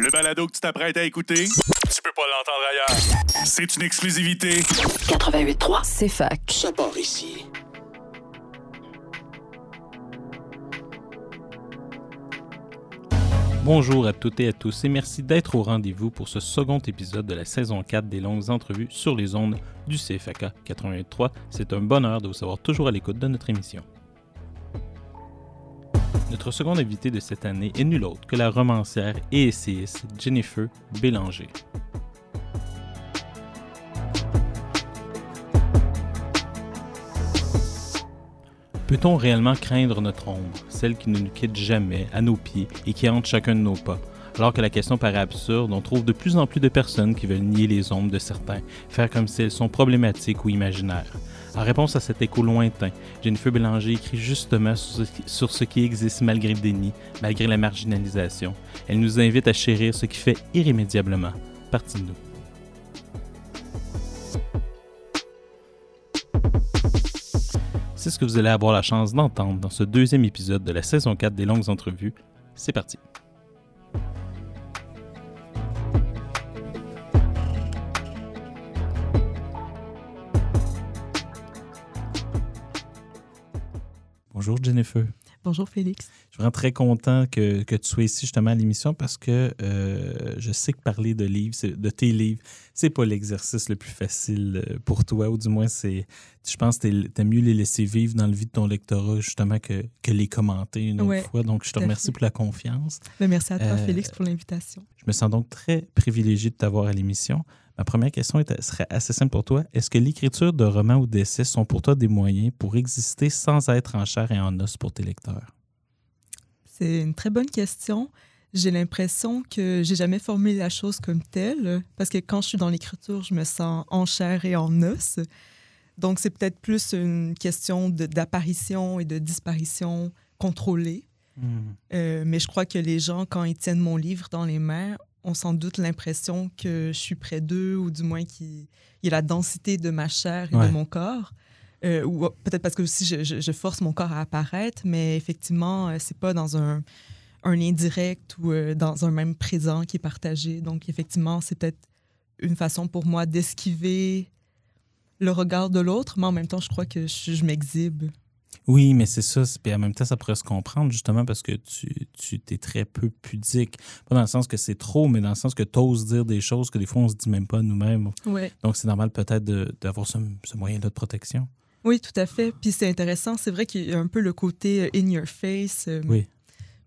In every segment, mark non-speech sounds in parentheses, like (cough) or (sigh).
Le balado que tu t'apprêtes à écouter, tu peux pas l'entendre ailleurs. C'est une exclusivité. 88.3, C'est fac. ça part ici. Bonjour à toutes et à tous et merci d'être au rendez-vous pour ce second épisode de la saison 4 des longues entrevues sur les ondes du CFAK 88.3. C'est un bonheur de vous savoir toujours à l'écoute de notre émission. Notre seconde invitée de cette année est nulle autre que la romancière et essayiste Jennifer Bélanger. Peut-on réellement craindre notre ombre, celle qui ne nous quitte jamais, à nos pieds et qui hante chacun de nos pas? Alors que la question paraît absurde, on trouve de plus en plus de personnes qui veulent nier les ombres de certains, faire comme si elles sont problématiques ou imaginaires. En réponse à cet écho lointain, Jennifer Bélanger écrit justement sur ce, qui, sur ce qui existe malgré le déni, malgré la marginalisation. Elle nous invite à chérir ce qui fait irrémédiablement partie de nous. C'est ce que vous allez avoir la chance d'entendre dans ce deuxième épisode de la saison 4 des longues entrevues. C'est parti. Bonjour Jennifer. Bonjour Félix. Je suis vraiment très content que, que tu sois ici justement à l'émission parce que euh, je sais que parler de livres, de tes livres, c'est pas l'exercice le plus facile euh, pour toi, ou du moins c'est, je pense que t'aimes mieux les laisser vivre dans le vide de ton lectorat justement que, que les commenter une autre Ouais, fois. Donc je te remercie fait. pour la confiance. Ben, merci à toi Euh, Félix pour l'invitation. Je me sens donc très privilégié de t'avoir à l'émission. Ma première question est- serait assez simple pour toi. Est-ce que l'écriture de romans ou d'essais sont pour toi des moyens pour exister sans être en chair et en os pour tes lecteurs? C'est une très bonne question. J'ai l'impression que j'ai jamais formulé la chose comme telle parce que quand je suis dans l'écriture, je me sens en chair et en os. Donc c'est peut-être plus une question d'apparition et de disparition contrôlée. Euh, mais je crois que les gens, quand ils tiennent mon livre dans les mains, ont sans doute l'impression que je suis près d'eux ou du moins qu'il y a la densité de ma chair et Ouais. de mon corps. Euh, ou peut-être parce que aussi je, je- je force mon corps à apparaître, mais effectivement, euh, c'est pas dans un, un lien direct ou euh, dans un même présent qui est partagé. Donc effectivement, c'est peut-être une façon pour moi d'esquiver le regard de l'autre, mais en même temps, je crois que je, je m'exhibe. Oui, mais c'est ça. Puis en même temps, ça pourrait se comprendre justement parce que tu, tu es très peu pudique. Pas dans le sens que c'est trop, mais dans le sens que tu oses dire des choses que des fois on se dit même pas nous-mêmes. Ouais. Donc c'est normal peut-être de- d'avoir ce, ce moyen-là de protection. Oui, tout à fait. Puis c'est intéressant. C'est vrai qu'il y a un peu le côté euh, in your face, euh, Oui.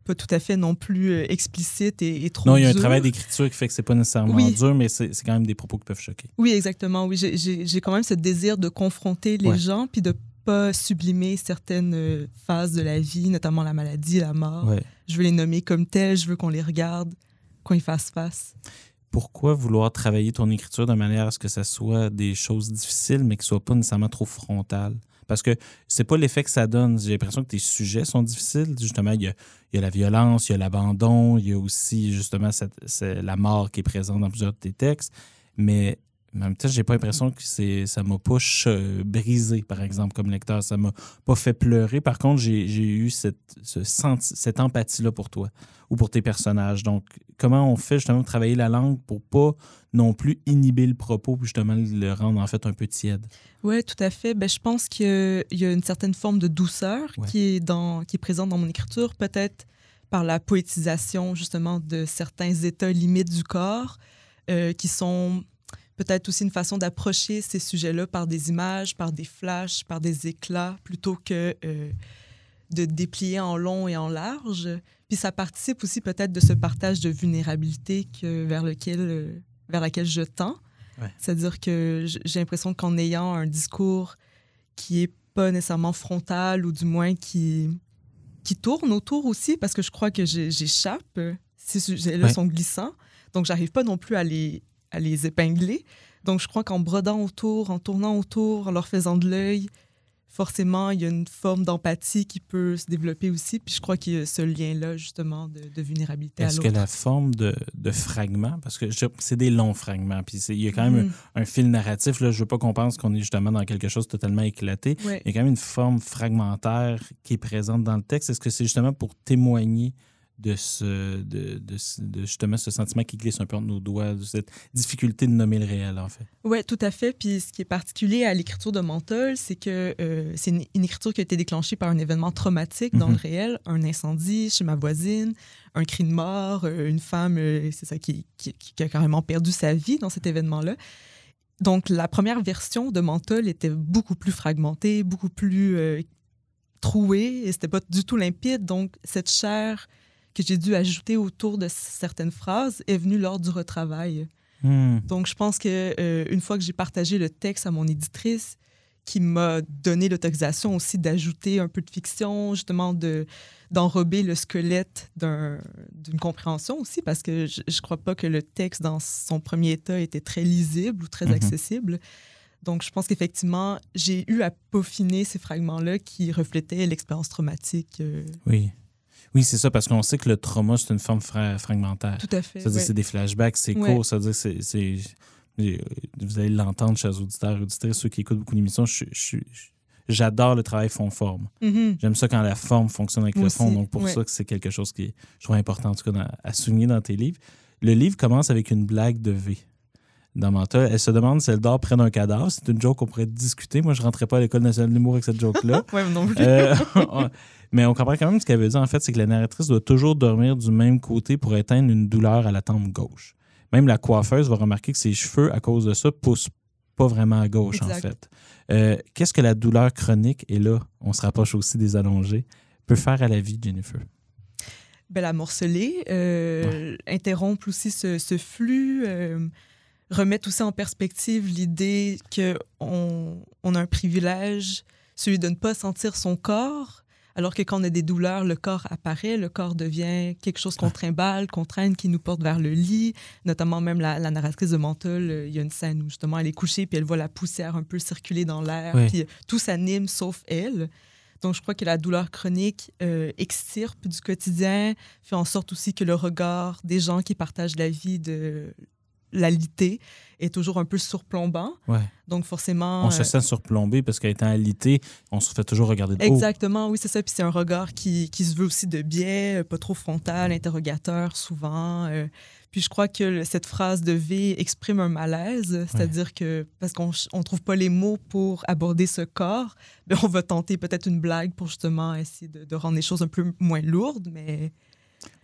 pas tout à fait non plus euh, explicite et, et trop Non, il y a un travail d'écriture qui fait que c'est pas nécessairement Oui. dur, mais c'est c'est quand même des propos qui peuvent choquer. Oui, exactement. Oui, j'ai- j'ai j'ai quand même ce désir de confronter les Ouais. gens puis de pas sublimer certaines euh, phases de la vie, notamment la maladie, la mort. Ouais. Je veux les nommer comme telles. Je veux qu'on les regarde, qu'on y fasse face. Pourquoi vouloir travailler ton écriture de manière à ce que ça soit des choses difficiles, mais que ce soit pas nécessairement trop frontal? Parce que c'est pas l'effet que ça donne. J'ai l'impression que tes sujets sont difficiles. Justement, il y a, il y a la violence, il y a l'abandon, il y a aussi justement cette- la mort qui est présente dans plusieurs de tes textes. Mais en même temps, j'ai pas l'impression que c'est ça m'a pas ch- brisé, par exemple, comme lecteur. Ça m'a pas fait pleurer. Par contre, j'ai j'ai eu cette, ce senti- cette empathie-là pour toi ou pour tes personnages. Donc, comment on fait justement travailler la langue pour pas non plus inhiber le propos, puis justement le rendre en fait un peu tiède? Oui, tout à fait. Ben, je pense qu'il y a une certaine forme de douceur Ouais. qui, est dans, qui est présente dans mon écriture, peut-être par la poétisation justement de certains états limites du corps, euh, qui sont peut-être aussi une façon d'approcher ces sujets-là par des images, par des flashs, par des éclats, plutôt que euh, de déplier en long et en large. Puis ça participe aussi peut-être de ce partage de vulnérabilité que, vers, lequel, euh, vers laquelle je tends. Ouais. C'est-à-dire que j'ai l'impression qu'en ayant un discours qui est pas nécessairement frontal ou du moins qui, qui tourne autour aussi, parce que je crois que j'échappe. euh, Ces sujets-là Ouais. sont glissants. Donc, j'arrive pas non plus à les, à les épingler. Donc, je crois qu'en brodant autour, en tournant autour, en leur faisant de l'œil, forcément, il y a une forme d'empathie qui peut se développer aussi. Puis je crois qu'il y a ce lien-là, justement, de, de vulnérabilité à Est-ce que la forme de, de fragments, parce que c'est des longs fragments, puis il y a quand même Mhm. un, un fil narratif, là, je veux pas qu'on pense qu'on est justement dans quelque chose de totalement éclaté. Ouais. Il y a quand même une forme fragmentaire qui est présente dans le texte. Est-ce que c'est justement pour témoigner de, ce, de, de, de justement ce sentiment qui glisse un peu entre nos doigts, de cette difficulté de nommer le réel, en fait. Oui, tout à fait. Puis ce qui est particulier à l'écriture de Menthol, c'est que euh, c'est une, une, écriture qui a été déclenchée par un événement traumatique dans Mhm. le réel, un incendie chez ma voisine, un cri de mort, euh, une femme, euh, c'est ça, qui, qui, qui a carrément perdu sa vie dans cet événement-là. Donc, la première version de Menthol était beaucoup plus fragmentée, beaucoup plus euh, trouée, et c'était pas du tout limpide. Donc, cette chair que j'ai dû ajouter autour de certaines phrases est venue lors du retravail. Hmm. Donc, je pense que euh, une fois que j'ai partagé le texte à mon éditrice, qui m'a donné l'autorisation aussi d'ajouter un peu de fiction, justement de d'enrober le squelette d'un- d'une compréhension aussi, parce que je ne crois pas que le texte dans son premier état était très lisible ou très Mhm. accessible. Donc, je pense qu'effectivement, j'ai eu à peaufiner ces fragments-là qui reflétaient l'expérience traumatique. euh, Oui. Oui, c'est ça, parce qu'on sait que le trauma, c'est une forme fra- fragmentaire. tout à fait. C'est-à-dire ouais. c'est des flashbacks, c'est Ouais. court, c'est-à-dire c'est... c'est- euh, Vous allez l'entendre, chers auditeurs auditrices, ceux qui écoutent beaucoup d'émissions, je- je- je- j'adore le travail fond-forme. Mhm. J'aime ça quand la forme fonctionne avec Moi le fond, aussi, donc pour ouais. ça que c'est quelque chose qui est, je trouve important, en tout cas, dans- à souligner dans tes livres. Le livre commence avec une blague de V. Dans Mental, elle se demande si elle dort près d'un cadavre. C'est une joke qu'on pourrait discuter. Moi, je rentrais pas à l'École nationale de l'humour avec cette joke-là. (laughs) Ouais, non plus. Euh, (laughs) mais on comprend quand même ce qu'elle veut dire, en fait, c'est que la narratrice doit toujours dormir du même côté pour éteindre une douleur à la tempe gauche. Même la coiffeuse va remarquer que ses cheveux, à cause de ça, poussent pas vraiment à gauche, en fait. Euh, Qu'est-ce que la douleur chronique, et là, on se rapproche aussi des allongés, peut faire à la vie, Jennifer? ben, la morceler, euh, interrompre aussi ce, ce flux, euh, remettre aussi en perspective l'idée qu'on on a un privilège, celui de ne pas sentir son corps, alors que quand on a des douleurs, le corps apparaît, le corps devient quelque chose qu'on trimballe, qu'on traîne, qui nous porte vers le lit. Notamment même la, la narratrice de Menthol, euh, il y a une scène où justement elle est couchée puis elle voit la poussière un peu circuler dans l'air, puis euh, tout s'anime sauf elle. Donc je crois que la douleur chronique euh, extirpe du quotidien, fait en sorte aussi que le regard des gens qui partagent la vie de la litée est toujours un peu surplombant. Ouais. Donc forcément... On euh, se sent surplombé parce qu'étant alité, on se fait toujours regarder de haut. Exactement, oui, c'est ça. Puis c'est un regard qui, qui se veut aussi de biais, euh, pas trop frontal, interrogateur souvent. euh. puis je crois que cette phrase de V exprime un malaise, c'est-à-dire que parce qu'on ne trouve pas les mots pour aborder ce corps, (laughs) ben on va tenter peut-être une blague pour justement essayer de, de rendre les choses un peu moins lourdes, mais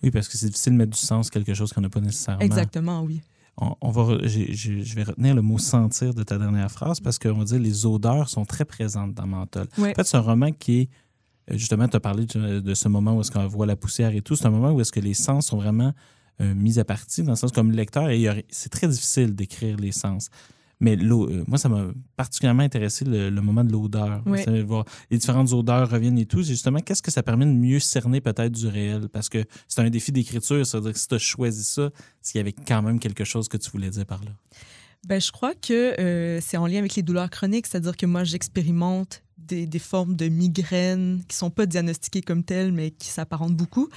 Oui, parce que c'est difficile de mettre du sens à quelque chose qu'on n'a pas nécessairement. exactement, oui. On, on va, je vais retenir le mot sentir de ta dernière phrase parce qu'on va dire les odeurs sont très présentes dans Menthol. En fait, c'est un roman qui est, euh, justement, tu as parlé de, de ce moment où est-ce qu'on voit la poussière et tout. C'est un moment où est-ce que les sens sont vraiment euh, mis à partie, dans le sens comme lecteur, y a- c'est très difficile d'écrire les sens. Mais l'eau- euh, moi, ça m'a particulièrement intéressé le, le moment de l'odeur. Voir Les différentes odeurs reviennent et tout. C'est justement, qu'est-ce que ça permet de mieux cerner peut-être du réel? Parce que c'est un défi d'écriture. C'est-à-dire que si tu as choisi ça, qu'il y avait quand même quelque chose que tu voulais dire par là. Ben, je crois que euh, c'est en lien avec les douleurs chroniques, c'est-à-dire que moi, j'expérimente des, des formes de migraines qui sont pas diagnostiquées comme telles, mais qui s'apparentent beaucoup.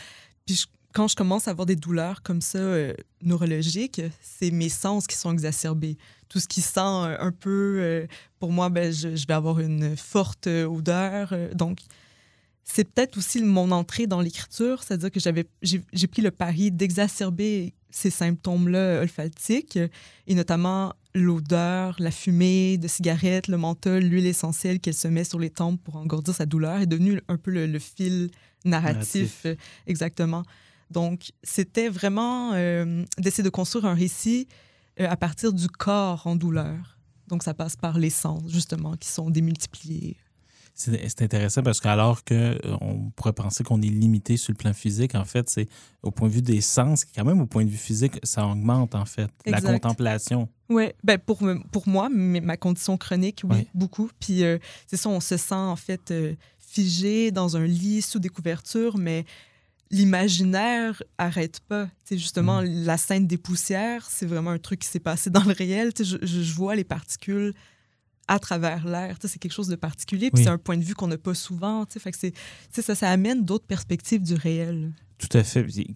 Puis je- quand je commence à avoir des douleurs comme ça, euh, neurologiques, c'est mes sens qui sont exacerbés. Tout ce qui sent euh, un peu, euh, pour moi, ben, je, je vais avoir une forte odeur. donc, c'est peut-être aussi mon entrée dans l'écriture, c'est-à-dire que j'avais, j'ai, pris le pari d'exacerber ces symptômes-là olfactiques, et notamment l'odeur, la fumée de cigarette, le menthol, l'huile essentielle qu'elle se met sur les tempes pour engourdir sa douleur est devenu un peu le, le fil narratif, Narratif. exactement. Donc, c'était vraiment euh, d'essayer de construire un récit euh, à partir du corps en douleur. Donc, ça passe par les sens, justement, qui sont démultipliés. C'est intéressant parce qu'alors qu'on pourrait penser qu'on est limité sur le plan physique, en fait, c'est au point de vue des sens, quand même au point de vue physique, ça augmente, en fait. La contemplation. Oui, ben pour, pour moi, ma condition chronique, oui, Ouais. beaucoup. Puis euh, c'est ça, on se sent en fait euh, figé dans un lit sous des couvertures, mais l'imaginaire arrête pas. C'est justement la scène des poussières, c'est vraiment un truc qui s'est passé dans le réel. Je vois les particules à travers l'air. C'est quelque chose de particulier, puis Oui. c'est un point de vue qu'on n'a pas souvent. Fait que ça, ça amène d'autres perspectives du réel. Tout à fait. Puis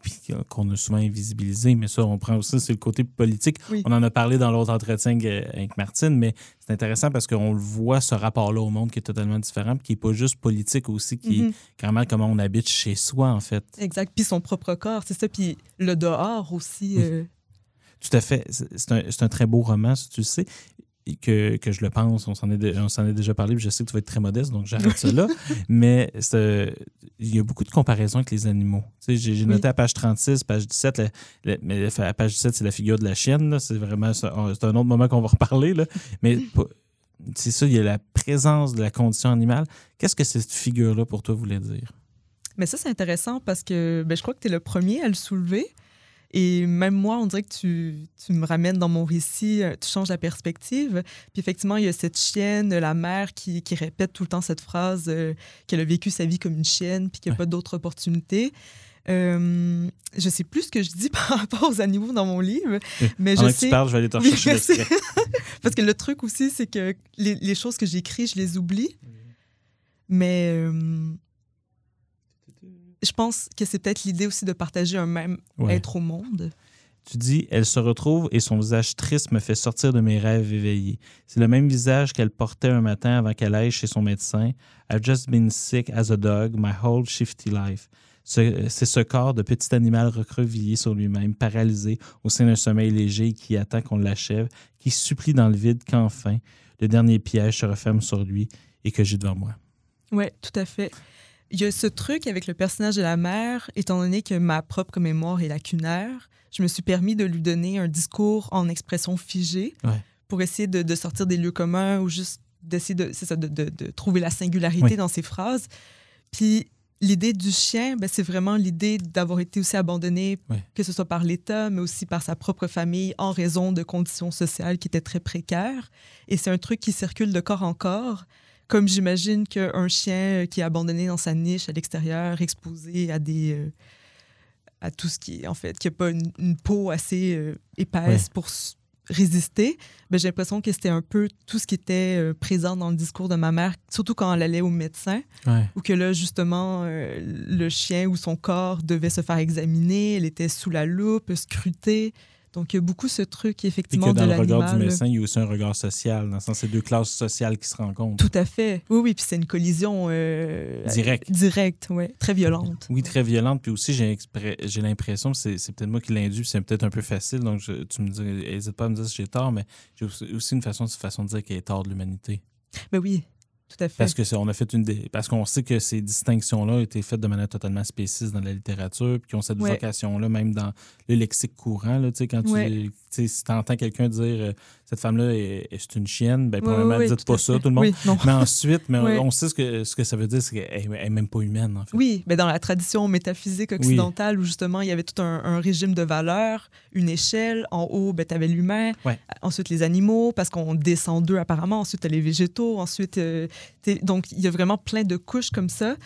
qu'on a souvent invisibilisé, mais ça, on prend aussi, c'est le côté politique. Oui. On en a parlé dans l'autre entretien avec avec Martine, mais c'est intéressant parce qu'on le voit, ce rapport-là au monde qui est totalement différent, puis qui n'est pas juste politique aussi, qui est carrément comment on habite chez soi, en fait. Exact. Puis son propre corps, c'est ça. Puis le dehors aussi. Oui. euh, Tout à fait. C'est un, c'est un très beau roman, si tu le sais. Que, que je le pense, on s'en est, dé- on s'en est déjà parlé, puis je sais que tu vas être très modeste, donc j'arrête ça là. (laughs) Mais il y a beaucoup de comparaisons avec les animaux. Tu sais, j'ai, noté Oui. à page 36, page 17, la- la- mais à page 17, c'est la figure de la chienne. là. C'est vraiment c'est un autre moment qu'on va reparler. Là. Mais c'est ça, il y a la présence de la condition animale. Qu'est-ce que cette figure-là, pour toi, voulait dire? Mais ça, c'est intéressant parce que ben, je crois que tu es le premier à le soulever. Et même moi, on dirait que tu, tu me ramènes dans mon récit, euh, tu changes la perspective. Puis effectivement, il y a cette chienne, la mère, qui, qui répète tout le temps cette phrase euh, qu'elle a vécu sa vie comme une chienne, puis qu'il n'y a Ouais. pas d'autre opportunité. Euh, je sais plus ce que je dis (laughs) par rapport aux animaux dans mon livre, mais je Pendant que sais. tu parles, je vais aller te Oui, rechercher merci. l'extrait. (laughs) Parce que le truc aussi, c'est que les, les choses que j'écris, je les oublie. Mais euh, je pense que c'est peut-être l'idée aussi de partager un même Ouais. être au monde. Tu dis, elle se retrouve et son visage triste me fait sortir de mes rêves éveillés. C'est le même visage qu'elle portait un matin avant qu'elle aille chez son médecin. I've just been sick as a dog my whole shifty life. Ce- C'est ce corps de petit animal recroquevillé sur lui-même, paralysé au sein d'un sommeil léger qui attend qu'on l'achève, qui supplie dans le vide qu'enfin le dernier piège se referme sur lui et que j'ai devant moi. Oui, tout à fait. Il y a ce truc avec le personnage de la mère, étant donné que ma propre mémoire est lacunaire, je me suis permis de lui donner un discours en expression figée Ouais. pour essayer de, de sortir des lieux communs ou juste d'essayer de, ça, de, trouver la singularité Oui. dans ses phrases. Puis l'idée du chien, ben, c'est vraiment l'idée d'avoir été aussi abandonné, que ce soit par l'État, mais aussi par sa propre famille, en raison de conditions sociales qui étaient très précaires. Et c'est un truc qui circule de corps en corps comme j'imagine qu'un chien qui est abandonné dans sa niche à l'extérieur, exposé à des euh, à tout ce qui est en fait, qui n'a pas une, une peau assez euh, épaisse Ouais. pour résister, ben, j'ai l'impression que c'était un peu tout ce qui était euh, présent dans le discours de ma mère, surtout quand elle allait au médecin, Ouais. ou que là, justement, euh, le chien ou son corps devait se faire examiner, elle était sous la loupe, scrutée. Donc, il y a beaucoup ce truc, Et effectivement, que dans de le regard du médecin, il y a aussi un regard social, dans le sens c'est deux classes sociales qui se rencontrent. Tout à fait. Oui, oui, puis c'est une collision euh, Direct. Directe, oui. Très violente. Oui, très violente. Puis aussi, j'ai l'impression, c'est peut-être moi qui l'induis, puis c'est peut-être un peu facile. Donc, je- tu me dis, n'hésite pas à me dire si j'ai tort, mais j'ai aussi aussi une façon, une façon de dire qu'il est tort de l'humanité. Ben oui, tout à fait. Parce que on a fait une dé- parce qu'on sait que ces distinctions-là ont été faites de manière totalement spéciste dans la littérature, puis qui ont cette Ouais. vocation-là, même dans le lexique courant. Là, tu sais, quand tu Ouais. tu si entends quelqu'un dire euh, cette femme-là est, est- c'est une chienne, ben, probablement, oui, oui, dites pas ça, tout le monde. Oui. Mais ensuite, mais on- sait ce que, ce que ça veut dire, c'est qu'elle n'est même pas humaine, en fait. Oui, mais dans la tradition métaphysique occidentale où justement il y avait tout un, un régime de valeurs, une échelle, en haut, ben, tu avais l'humain, Ouais. ensuite les animaux, parce qu'on descend d'eux apparemment, ensuite tu les végétaux, ensuite. euh, donc il y a vraiment plein de couches comme ça.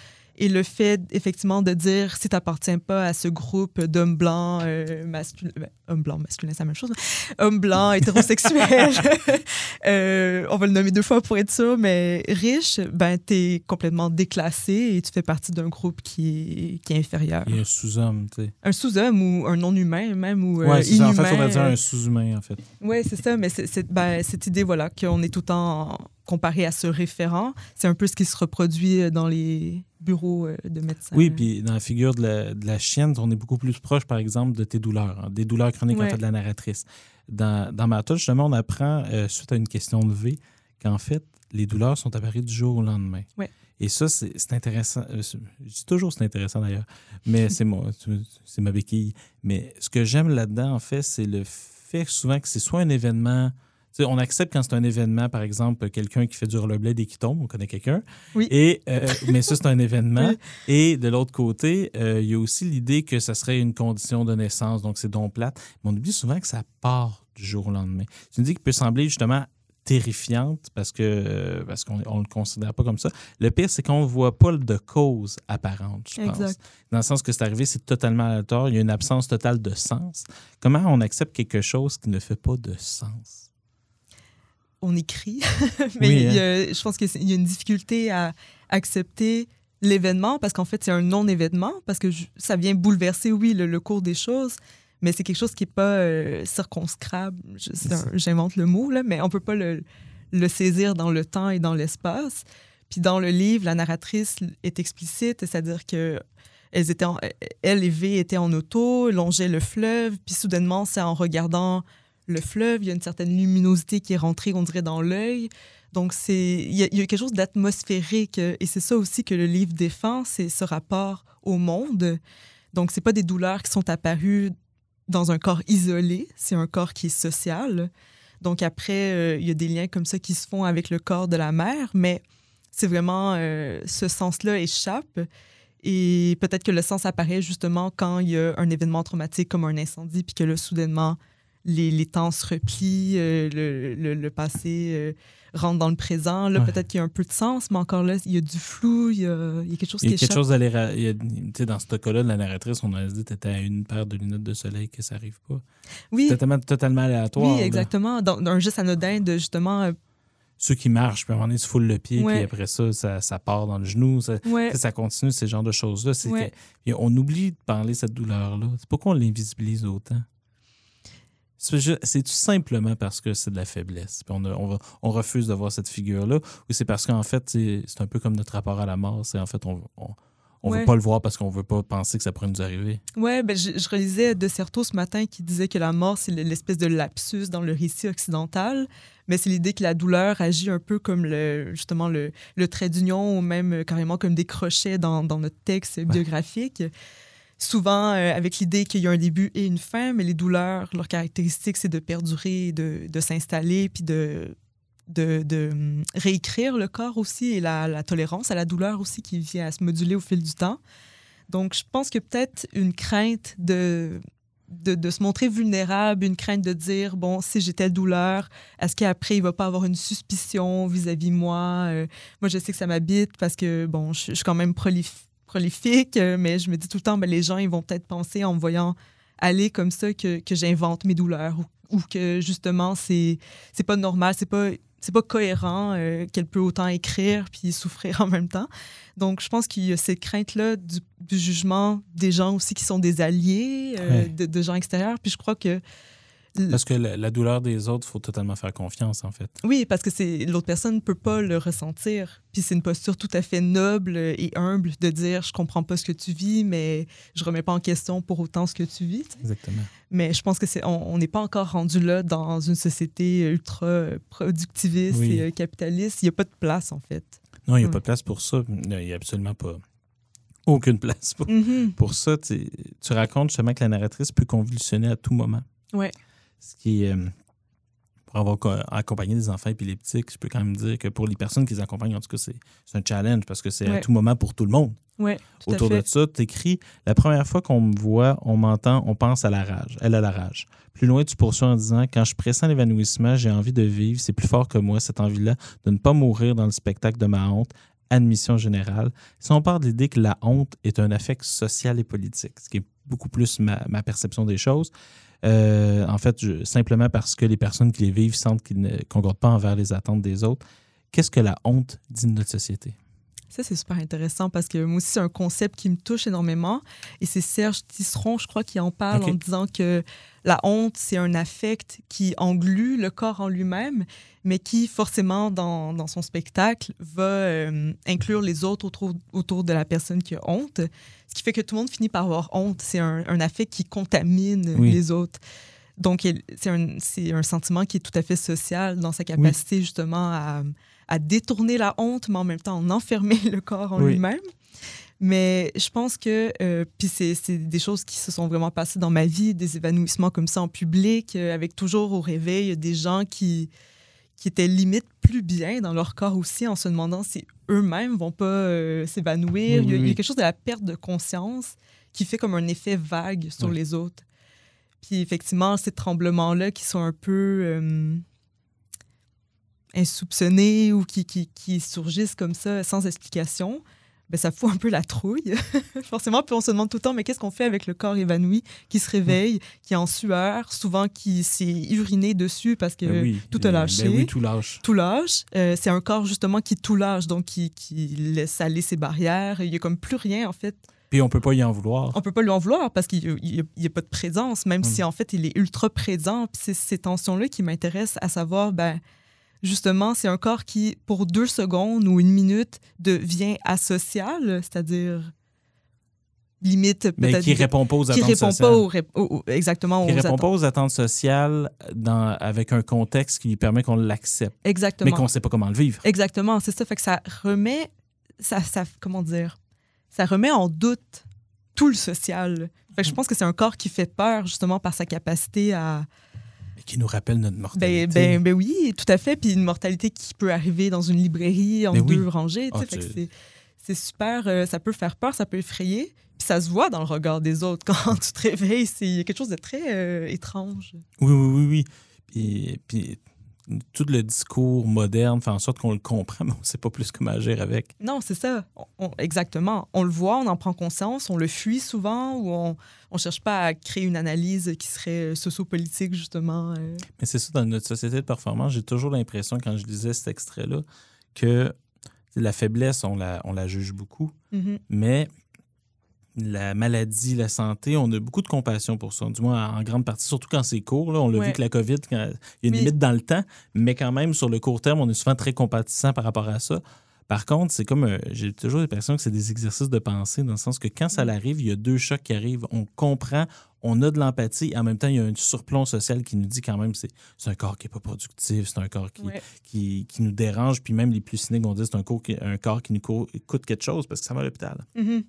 Et le fait, effectivement, de dire si tu n'appartiens pas à ce groupe d'hommes blancs, euh, masculins, ben, hommes blancs, masculins, c'est la même chose, hein. hommes blancs, (laughs) hétérosexuels, (laughs) euh, on va le nommer deux fois pour être sûr, mais riche, ben, tu es complètement déclassé et tu fais partie d'un groupe qui est, qui est inférieur. A un sous-homme, tu sais. Un sous-homme ou un non-humain, même, ou euh, Ouais, c'est ça. En fait, on va dire un sous-humain, en fait. oui, c'est ça, mais c'est, ben, cette idée, voilà, qu'on est tout le temps comparé à ce référent, c'est un peu ce qui se reproduit dans les bureaux euh, de médecins. Oui, puis dans la figure de la, de la chienne, on est beaucoup plus proche, par exemple, de tes douleurs, hein, des douleurs chroniques en Ouais. fait de la narratrice. Dans, dans ma justement, on apprend, euh, suite à une question de V, qu'en fait, les douleurs sont apparues du jour au lendemain. Ouais. Et ça, c'est intéressant. Euh, Je dis toujours c'est intéressant d'ailleurs, mais (laughs) c'est ma béquille. Mais ce que j'aime là-dedans, en fait, c'est le fait souvent que c'est soit un événement. On accepte quand c'est un événement, par exemple, quelqu'un qui fait du rollerblade et qui tombe, on connaît quelqu'un. Oui. Et, euh, mais ça, c'est un événement. Et de l'autre côté, euh, il y a aussi l'idée que ça serait une condition de naissance, donc c'est donc plate. Mais on oublie souvent que ça part du jour au lendemain. C'est une idée qui peut sembler justement terrifiante parce que euh, parce qu'on ne le considère pas comme ça. Le pire, c'est qu'on ne voit pas de cause apparente, je pense. Exact. Dans le sens que c'est arrivé, c'est totalement aléatoire. Il y a une absence totale de sens. Comment on accepte quelque chose qui ne fait pas de sens? On écrit, (laughs) mais Oui, il y a- je pense qu'il y a une difficulté à accepter l'événement parce qu'en fait, c'est un non-événement, parce que je- ça vient bouleverser, oui, le, le cours des choses, mais c'est quelque chose qui n'est pas euh, ça. J'invente le mot, là, mais on ne peut pas le, le saisir dans le temps et dans l'espace. Puis dans le livre, la narratrice est explicite, c'est-à-dire que elles étaient en- elle et V étaient en auto, longeaient le fleuve, puis soudainement, c'est en regardant le fleuve, il y a une certaine luminosité qui est rentrée, on dirait, dans l'œil. Donc, c'est il y, a- quelque chose d'atmosphérique, et c'est ça aussi que le livre défend, c'est ce rapport au monde. Donc, c'est pas des douleurs qui sont apparues dans un corps isolé, c'est un corps qui est social. Donc, après, euh, il y a des liens comme ça qui se font avec le corps de la mère, mais c'est vraiment euh, ce sens-là échappe. Et peut-être que le sens apparaît justement quand il y a un événement traumatique comme un incendie, puis que là, soudainement, les, les temps se replient, euh, le, le- le passé euh, rentre dans le présent. Là, Ouais. peut-être qu'il y a un peu de sens, mais encore là, il y a du flou, il y a, il y a quelque chose Il y qui a quelque échappe. chose d'aller. ra- il y a- tu sais, Dans ce cas-là, la narratrice, on a dit que tu à une paire de lunettes de soleil que ça arrive pas. Oui, C'est totalement, totalement aléatoire. oui, exactement. Dans, dans un geste anodin de justement... euh, Ceux qui marchent, puis à un moment donné, se foulent le pied, Ouais. puis après ça, ça, ça part dans le genou. Ça, ouais, ça continue, ces genres de choses-là. Ouais. on oublie de parler de cette douleur-là. C'est pourquoi on l'invisibilise autant? C'est tout simplement parce que c'est de la faiblesse. Puis on, a- on, va- on refuse de voir cette figure-là. Ou c'est parce qu'en fait, c'est un peu comme notre rapport à la mort. C'est en fait, on on, on veut Ouais. pas le voir parce qu'on veut pas penser que ça pourrait nous arriver. Ouais, ben, je, je relisais De Certeau ce matin qui disait que la mort, c'est l'espèce de lapsus dans le récit occidental, mais c'est l'idée que la douleur agit un peu comme le, justement le, le trait d'union ou même euh, carrément comme des crochets dans, dans notre texte biographique. Souvent euh, avec l'idée qu'il y a un début et une fin, mais les douleurs, leur caractéristique, c'est de perdurer, de, s'installer, puis de, hum, réécrire le corps aussi et la, tolérance à la douleur aussi qui vient à se moduler au fil du temps. Donc, je pense que peut-être une crainte de, se montrer vulnérable, une crainte de dire, bon, si j'ai telle douleur, est-ce qu'après, il va pas avoir une suspicion vis-à-vis moi? Euh, moi, je sais que ça m'habite parce que, bon, je, je suis quand même prolif- prolifique, euh, mais je me dis tout le temps, ben, les gens, ils vont peut-être penser en me voyant aller comme ça que, que j'invente mes douleurs ou, ou que, justement, c'est c'est pas normal, c'est pas... C'est pas cohérent euh, qu'elle peut autant écrire puis souffrir en même temps. Donc, je pense qu'il y a cette crainte-là du, du jugement des gens aussi qui sont des alliés, euh, Ouais. de, de gens extérieurs. Puis je crois que. Parce que la, la douleur des autres, il faut totalement faire confiance, en fait. Oui, parce que c'est l'autre personne ne peut pas le ressentir. Puis c'est une posture tout à fait noble et humble de dire je comprends pas ce que tu vis, mais je remets pas en question pour autant ce que tu vis. Exactement. Mais je pense que c'est on n'est pas encore rendu là dans une société ultra productiviste Oui. et capitaliste. Il n'y a pas de place en fait. Non, il n'y a pas de place pour ça. Il n'y a absolument pas. Aucune place pour, Mhm. pour ça. Tu, tu racontes justement que la narratrice peut convulsionner à tout moment. Ouais. Ce qui est. euh, pour avoir co- accompagné des enfants épileptiques, je peux quand même dire que pour les personnes qui les accompagnent, en tout cas, c'est un challenge parce que c'est à tout moment pour tout le monde. Ouais, tout Autour de ça, tu écris La première fois qu'on me voit, on m'entend, on pense à la rage. Elle a la rage. Plus loin, tu poursuis en disant Quand je pressens l'évanouissement, j'ai envie de vivre. C'est plus fort que moi, cette envie-là, de ne pas mourir dans le spectacle de ma honte. Admission générale. Si on part de l'idée que la honte est un affect social et politique, ce qui est beaucoup plus ma, ma perception des choses, euh, en fait, simplement parce que les personnes qui les vivent sentent qu'ils ne concordent pas envers les attentes des autres, qu'est-ce que la honte dit de notre société? Ça, c'est super intéressant parce que moi aussi, c'est un concept qui me touche énormément. Et c'est Serge Tisseron, je crois, qui en parle en disant que la honte, c'est un affect qui englue le corps en lui-même, mais qui, forcément, dans, dans son spectacle, va euh, inclure les autres autour, autour de la personne qui a honte. Ce qui fait que tout le monde finit par avoir honte. C'est un, un affect qui contamine Oui. les autres. Donc, c'est un, c'est un sentiment qui est tout à fait social dans sa capacité, justement, à, à détourner la honte, mais en même temps en enfermer (laughs) le corps en Oui. lui-même. Mais je pense que, euh, puis c'est des choses qui se sont vraiment passées dans ma vie, des évanouissements comme ça en public, euh, avec toujours au réveil des gens qui, qui étaient limite plus bien dans leur corps aussi, en se demandant si eux-mêmes vont pas euh, s'évanouir. Oui, il, y a, oui, il y a oui. quelque chose de la perte de conscience qui fait comme un effet vague sur Oui. les autres. Puis effectivement, ces tremblements-là qui sont un peu euh, insoupçonnés ou qui, qui, qui surgissent comme ça sans explication, ben, ça fout un peu la trouille, (laughs) forcément. Puis on se demande tout le temps, mais qu'est-ce qu'on fait avec le corps évanoui qui se réveille, qui est en sueur, souvent qui s'est uriné dessus parce que Ben oui, tout a lâché. Ben oui, tout lâche. tout lâche. Euh, c'est un corps justement qui tout lâche, donc qui, qui laisse aller ses barrières. Il n'y a comme plus rien en fait. Puis on peut pas y en vouloir. On peut pas lui en vouloir parce qu'il n'y a, pas de présence, même Mm. si en fait il est ultra présent. Puis c'est ces tensions-là qui m'intéressent à savoir, ben, justement, c'est un corps qui, pour deux secondes ou une minute, devient asocial, c'est-à-dire limite Mais peut-être qui répond pas aux qui attentes répond sociales. pas aux, exactement qui aux répond attentes. pas aux attentes sociales dans, avec un contexte qui lui permet qu'on l'accepte, Exactement. mais qu'on sait pas comment le vivre. Exactement, c'est ça. Fait que ça remet, ça, ça, comment dire, ça remet en doute tout le social. Fait que je pense que c'est un corps qui fait peur justement par sa capacité à. Qui nous rappelle notre mortalité. Ben, ben, ben oui, tout à fait. Puis une mortalité qui peut arriver dans une librairie en Ben oui. deux rangées. tu- c'est- super. euh, ça peut faire peur, ça peut effrayer. Puis ça se voit dans le regard des autres (laughs) quand tu te réveilles. C'est quelque chose de très euh, étrange. Oui, oui, oui, oui. Puis, puis tout le discours moderne fait en sorte qu'on le comprend, (laughs) mais on sait pas plus comment agir avec. Non, c'est ça. On- exactement. On le voit, on en prend conscience, on le fuit souvent ou on ne cherche pas à créer une analyse qui serait euh, sociopolitique, justement. euh. Mais c'est ça, dans notre société de performance, j'ai toujours l'impression, quand je lisais cet extrait-là, que la faiblesse, on la, on la juge beaucoup, Mhm. mais la maladie, la santé, on a beaucoup de compassion pour ça, du moins en grande partie, surtout quand c'est court. Là. On l'a Ouais. vu que la COVID, quand- il y a une Oui. limite dans le temps, mais quand même, sur le court terme, on est souvent très compatissant par rapport à ça. Par contre, c'est comme, euh, j'ai toujours l'impression que c'est des exercices de pensée, dans le sens que quand ça Mm. arrive, il y a deux chocs qui arrivent. On comprend, on a de l'empathie, et en même temps, il y a un surplomb social qui nous dit quand même c'est c'est un corps qui n'est pas productif, c'est un corps qui, Ouais. qui, qui nous dérange. Puis même les plus cyniques vont dire c'est un, corps qui- un corps qui nous co- coûte quelque chose parce que ça va à l'hôpital. Mhm.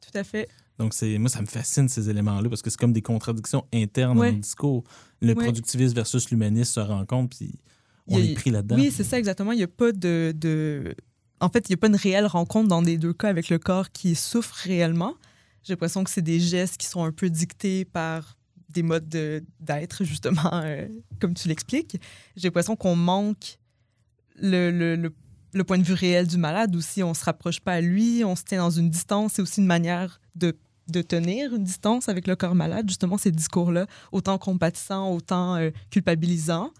Tout à fait. Donc, c'est moi, ça me fascine ces éléments-là parce que c'est comme des contradictions internes Ouais. dans le discours. Le Ouais. productivisme versus l'humanisme se rencontrent, puis on a- est pris là-dedans. Oui, c'est ça, exactement. Il n'y a pas de, de- En fait, il n'y a pas une réelle rencontre dans les deux cas avec le corps qui souffre réellement. J'ai l'impression que c'est des gestes qui sont un peu dictés par des modes de- d'être, justement, euh, comme tu l'expliques. J'ai l'impression qu'on manque le, le- le- le point de vue réel du malade aussi. On ne se rapproche pas à lui, on se tient dans une distance. C'est aussi une manière de, tenir une distance avec le corps malade, justement, ces discours-là, autant compatissants, autant euh, culpabilisants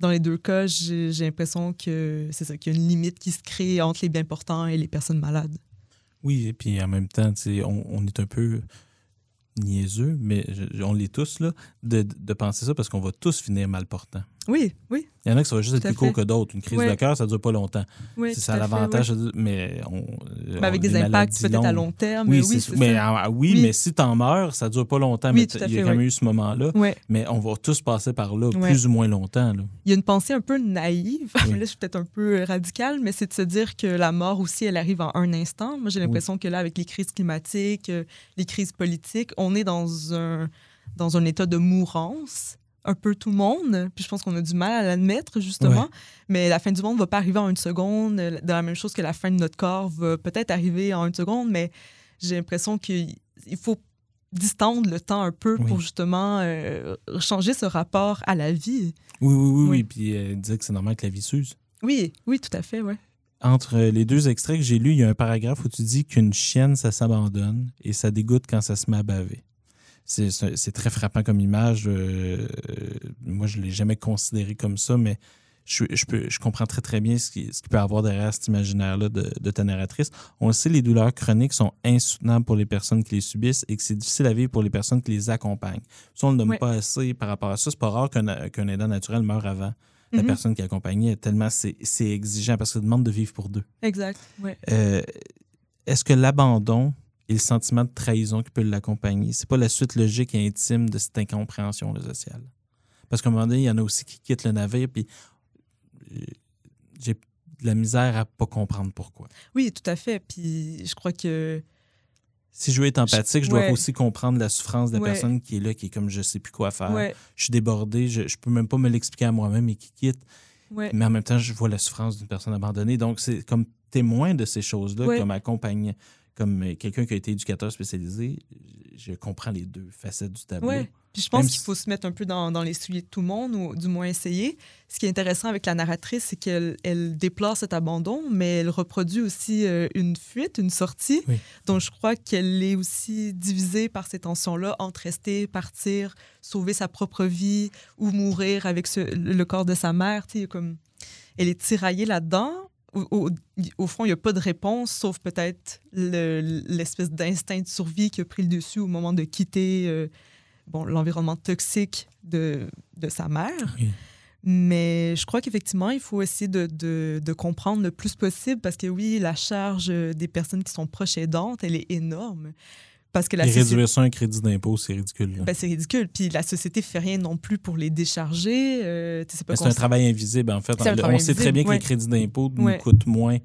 dans les deux cas, j'ai l'impression que c'est ça, qu'il y a une limite qui se crée entre les bien portants et les personnes malades. Oui, et puis en même temps, on, on est un peu niaiseux, mais on l'est tous, là, de, de penser ça parce qu'on va tous finir mal portant. Oui, oui, Il y en a qui ça va juste être plus court que d'autres. Une crise Ouais. de cœur, ça dure pas longtemps. oui. c'est ça l'avantage, mais on. Mais avec on- des impacts peut-être à long terme. Oui, mais oui, ça. ah, oui, Oui. mais si t'en meurs, ça dure pas longtemps. Oui, mais il y a quand même oui. eu ce moment-là. Mais on va tous passer par là, plus ou moins longtemps. Là. Il y a une pensée un peu naïve, Oui. (laughs) là je suis peut-être un peu radicale, mais c'est de se dire que la mort aussi, elle arrive en un instant. Moi, j'ai l'impression que là, avec les crises climatiques, euh, les crises politiques, on est dans un, dans un état de mourance, un peu tout le monde. Puis je pense qu'on a du mal à l'admettre, justement. Ouais. Mais la fin du monde ne va pas arriver en une seconde, euh, de la même chose que la fin de notre corps va peut-être arriver en une seconde, mais j'ai l'impression qu'il il faut distendre le temps un peu Oui. pour justement euh, changer ce rapport à la vie. Oui, oui, oui, oui. Oui. Puis euh, dire que c'est normal que la vie s'use. Oui, oui, tout à fait, ouais. Entre euh, les deux extraits que j'ai lus, il y a un paragraphe où tu dis qu'une chienne, ça s'abandonne et ça dégoûte quand ça se met à baver. C'est- très frappant comme image. euh, euh, moi, je ne l'ai jamais considéré comme ça, mais je, je peux, je comprends très, très bien ce qui, ce qui peut y avoir derrière cet imaginaire-là de, de ta narratrice. On le sait, les douleurs chroniques sont insoutenables pour les personnes qui les subissent et que c'est difficile à vivre pour les personnes qui les accompagnent. Ça, on ne le nomme pas assez par rapport à ça. C'est pas rare qu'un aidant naturel meure avant la Mhm. personne qui accompagnait, tellement c'est exigeant parce que ça demande de vivre pour deux. Exact. Euh, Est-ce que l'abandon et le sentiment de trahison qui peut l'accompagner, c'est pas la suite logique et intime de cette incompréhension sociale? Parce qu'à un moment donné, il y en a aussi qui quittent le navire, puis euh, j'ai de la misère à pas comprendre pourquoi. Oui, tout à fait. Puis je crois que Si je veux être empathique, je dois ouais. aussi comprendre la souffrance de la Ouais. personne qui est là, qui est comme je sais plus quoi faire. ouais, Je suis débordé, je, je peux même pas me l'expliquer à moi-même et qui quitte. Mais en même temps, je vois la souffrance d'une personne abandonnée. Donc, c'est comme témoin de ces choses-là, comme, accompagne, comme euh, quelqu'un qui a été éducateur spécialisé, je comprends les deux facettes du tableau. Ouais. Puis je pense Même qu'il faut se mettre un peu dans, dans les souliers de tout le monde, ou du moins essayer. Ce qui est intéressant avec la narratrice, c'est qu'elle elle déplore cet abandon, mais elle reproduit aussi euh, une fuite, une sortie. Oui. Donc je crois qu'elle est aussi divisée par ces tensions-là entre rester, partir, sauver sa propre vie ou mourir avec ce- le corps de sa mère. Tu sais, comme, elle est tiraillée là-dedans. Au, au- au fond, il n'y a pas de réponse, sauf peut-être le- l'espèce d'instinct de survie qui a pris le dessus au moment de quitter euh, bon, l'environnement toxique de, de sa mère. Oui. Mais je crois qu'effectivement, il faut essayer de, de- de comprendre le plus possible parce que oui, la charge des personnes qui sont proches aidantes, elle est énorme. Parce que la Et société... réduire ça un crédit d'impôt, c'est ridicule. Ben, c'est ridicule. Puis la société fait rien non plus pour les décharger. Euh, c'est Ben, c'est un travail invisible, en fait. On sait très bien que ouais. les crédits d'impôt nous Ouais. coûtent moins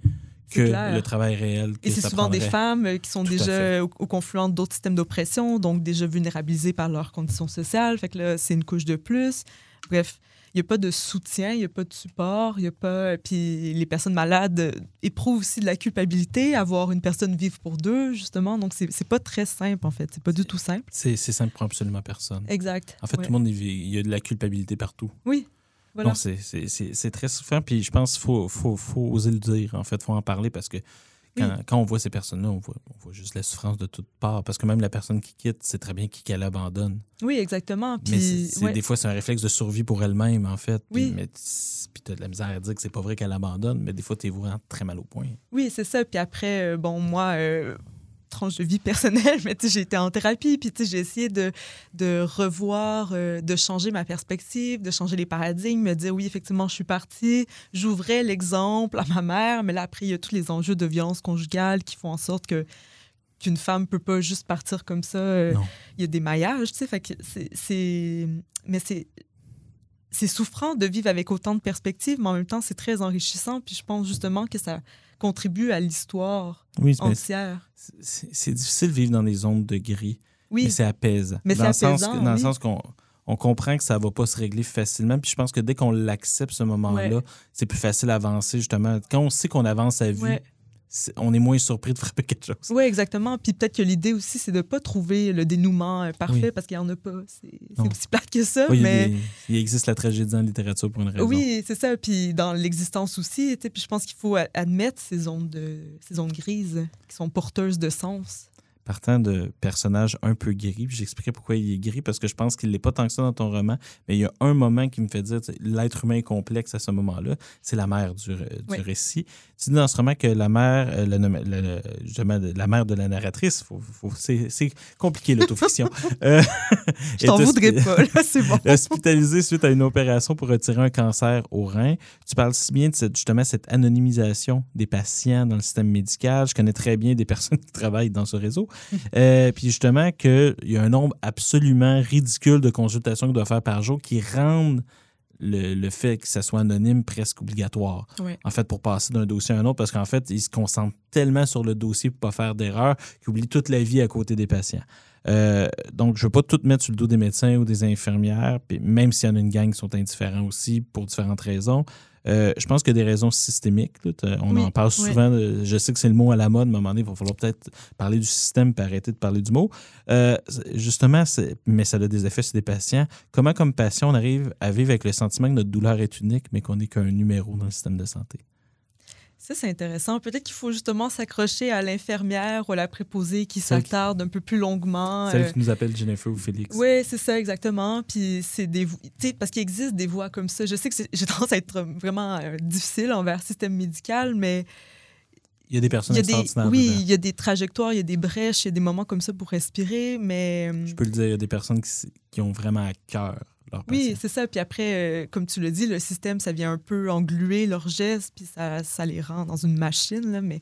que clair. le travail réel. que Et c'est souvent des femmes euh, qui sont Tout déjà au, au confluent d'autres systèmes d'oppression, donc déjà vulnérabilisées par leurs conditions sociales. Fait que là, c'est une couche de plus. Bref, il n'y a pas de soutien, il n'y a pas de support, il y a pas. Puis les personnes malades euh, éprouvent aussi de la culpabilité à voir une personne vivre pour deux, justement. Donc c'est c'est pas très simple, en fait. C'est pas du tout simple. C'est simple pour absolument personne. Exact. En fait, Ouais. tout le monde, il il y a de la culpabilité partout. Oui. Voilà. Non, c'est très souffrant. Puis je pense qu'il faut, faut, faut oser le dire, en fait. Il faut en parler parce que quand, Oui. quand on voit ces personnes-là, on voit, on voit juste la souffrance de toutes parts. Parce que même la personne qui quitte, c'est très bien qui qu'elle abandonne. Oui, exactement. mais Puis, ouais. des fois, c'est un réflexe de survie pour elle-même, en fait. Puis, Oui. mais tu as de la misère à dire que c'est pas vrai qu'elle abandonne, mais des fois, tu es vraiment très mal au point. Oui, c'est ça. Puis après, euh, bon, moi, euh, tranche de vie personnelle, (laughs) mais j'ai été en thérapie, puis j'ai essayé de, de revoir, euh, de changer ma perspective, de changer les paradigmes, me dire, oui, effectivement, je suis partie, j'ouvrais l'exemple à ma mère, mais là, après, il y a tous les enjeux de violence conjugale qui font en sorte que qu'une femme peut pas juste partir comme ça. euh. Il y a des maillages, tu sais, fait que c'est... Mais c'est... C'est souffrant de vivre avec autant de perspectives, mais en même temps, c'est très enrichissant. Puis je pense justement que ça contribue à l'histoire Oui, entière. c'est difficile de vivre dans des zones de gris, Oui, mais c'est apaisant. Mais dans le sens, apaisant, que- dans le oui. sens qu'on on comprend que ça va pas se régler facilement. Puis je pense que dès qu'on l'accepte, ce moment-là, Ouais. c'est plus facile d'avancer, justement. Quand on sait qu'on avance à vue, Ouais. On est moins surpris de frapper quelque chose. Oui, exactement. Puis peut-être que l'idée aussi, c'est de ne pas trouver le dénouement euh, parfait Oui. parce qu'il n'y en a pas. C'est aussi plate que ça, Oui, il, mais... des- il existe la tragédie en littérature pour une raison. Oui, c'est ça. Puis dans l'existence aussi, puis je pense qu'il faut admettre ces zones, de, ces zones grises qui sont porteuses de sens. Partant de personnages un peu gris, puis j'expliquerai pourquoi il est gris, parce que je pense qu'il n'est pas tant que ça dans ton roman, mais il y a un moment qui me fait dire l'être humain est complexe à ce moment-là, c'est la mère du, re- du Oui. récit. Tu dis dans ce roman que la mère, euh, la, la- la- mère de la narratrice, faut, faut- c'est compliqué l'autofiction. (laughs) Euh, Je (laughs) t'en voudrais pas, c'est bon. (laughs) hospitalisé suite à une opération pour retirer un cancer au rein. Tu parles si bien de cette, justement cette anonymisation des patients dans le système médical. Je connais très bien des personnes qui travaillent dans ce réseau. Euh, puis justement qu'il y a un nombre absolument ridicule de consultations qu'il doit faire par jour qui rendent le, le fait que ça soit anonyme presque obligatoire. En fait, pour passer d'un dossier à un autre, parce qu'en fait, ils se concentrent tellement sur le dossier pour pas faire d'erreur qu'ils oublient toute la vie à côté des patients. Euh, donc, je ne veux pas tout mettre sur le dos des médecins ou des infirmières, puis même s'il y en a une gang qui sont indifférents aussi pour différentes raisons. Euh, je pense qu'il y a des raisons systémiques. là. On Oui, en parle oui. souvent. de- je sais que c'est le mot à la mode, mais à un moment donné, il va falloir peut-être parler du système pour arrêter de parler du mot. Euh, justement, mais ça a des effets sur des patients. Comment, comme patient, on arrive à vivre avec le sentiment que notre douleur est unique, mais qu'on n'est qu'un numéro dans le système de santé? Ça, c'est intéressant. Peut-être qu'il faut justement s'accrocher à l'infirmière ou à la préposée qui s'attarde un peu plus longuement. Celle euh, qui nous appelle Jennifer ou Félix. Oui, c'est ça, exactement. Puis c'est des vo- tu sais, parce qu'il existe des voies comme ça. Je sais que j'ai (laughs) tendance à être vraiment euh, difficile envers le système médical, mais Il y a des personnes il y a des, extraordinaires. oui, dedans. il y a des trajectoires, il y a des brèches, il y a des moments comme ça pour respirer, mais Je peux le dire, il y a des personnes qui, qui ont vraiment à cœur leur oui, c'est ça. Puis après, euh, comme tu le dis, le système, ça vient un peu engluer leurs gestes, puis ça, ça les rend dans une machine. Là, mais...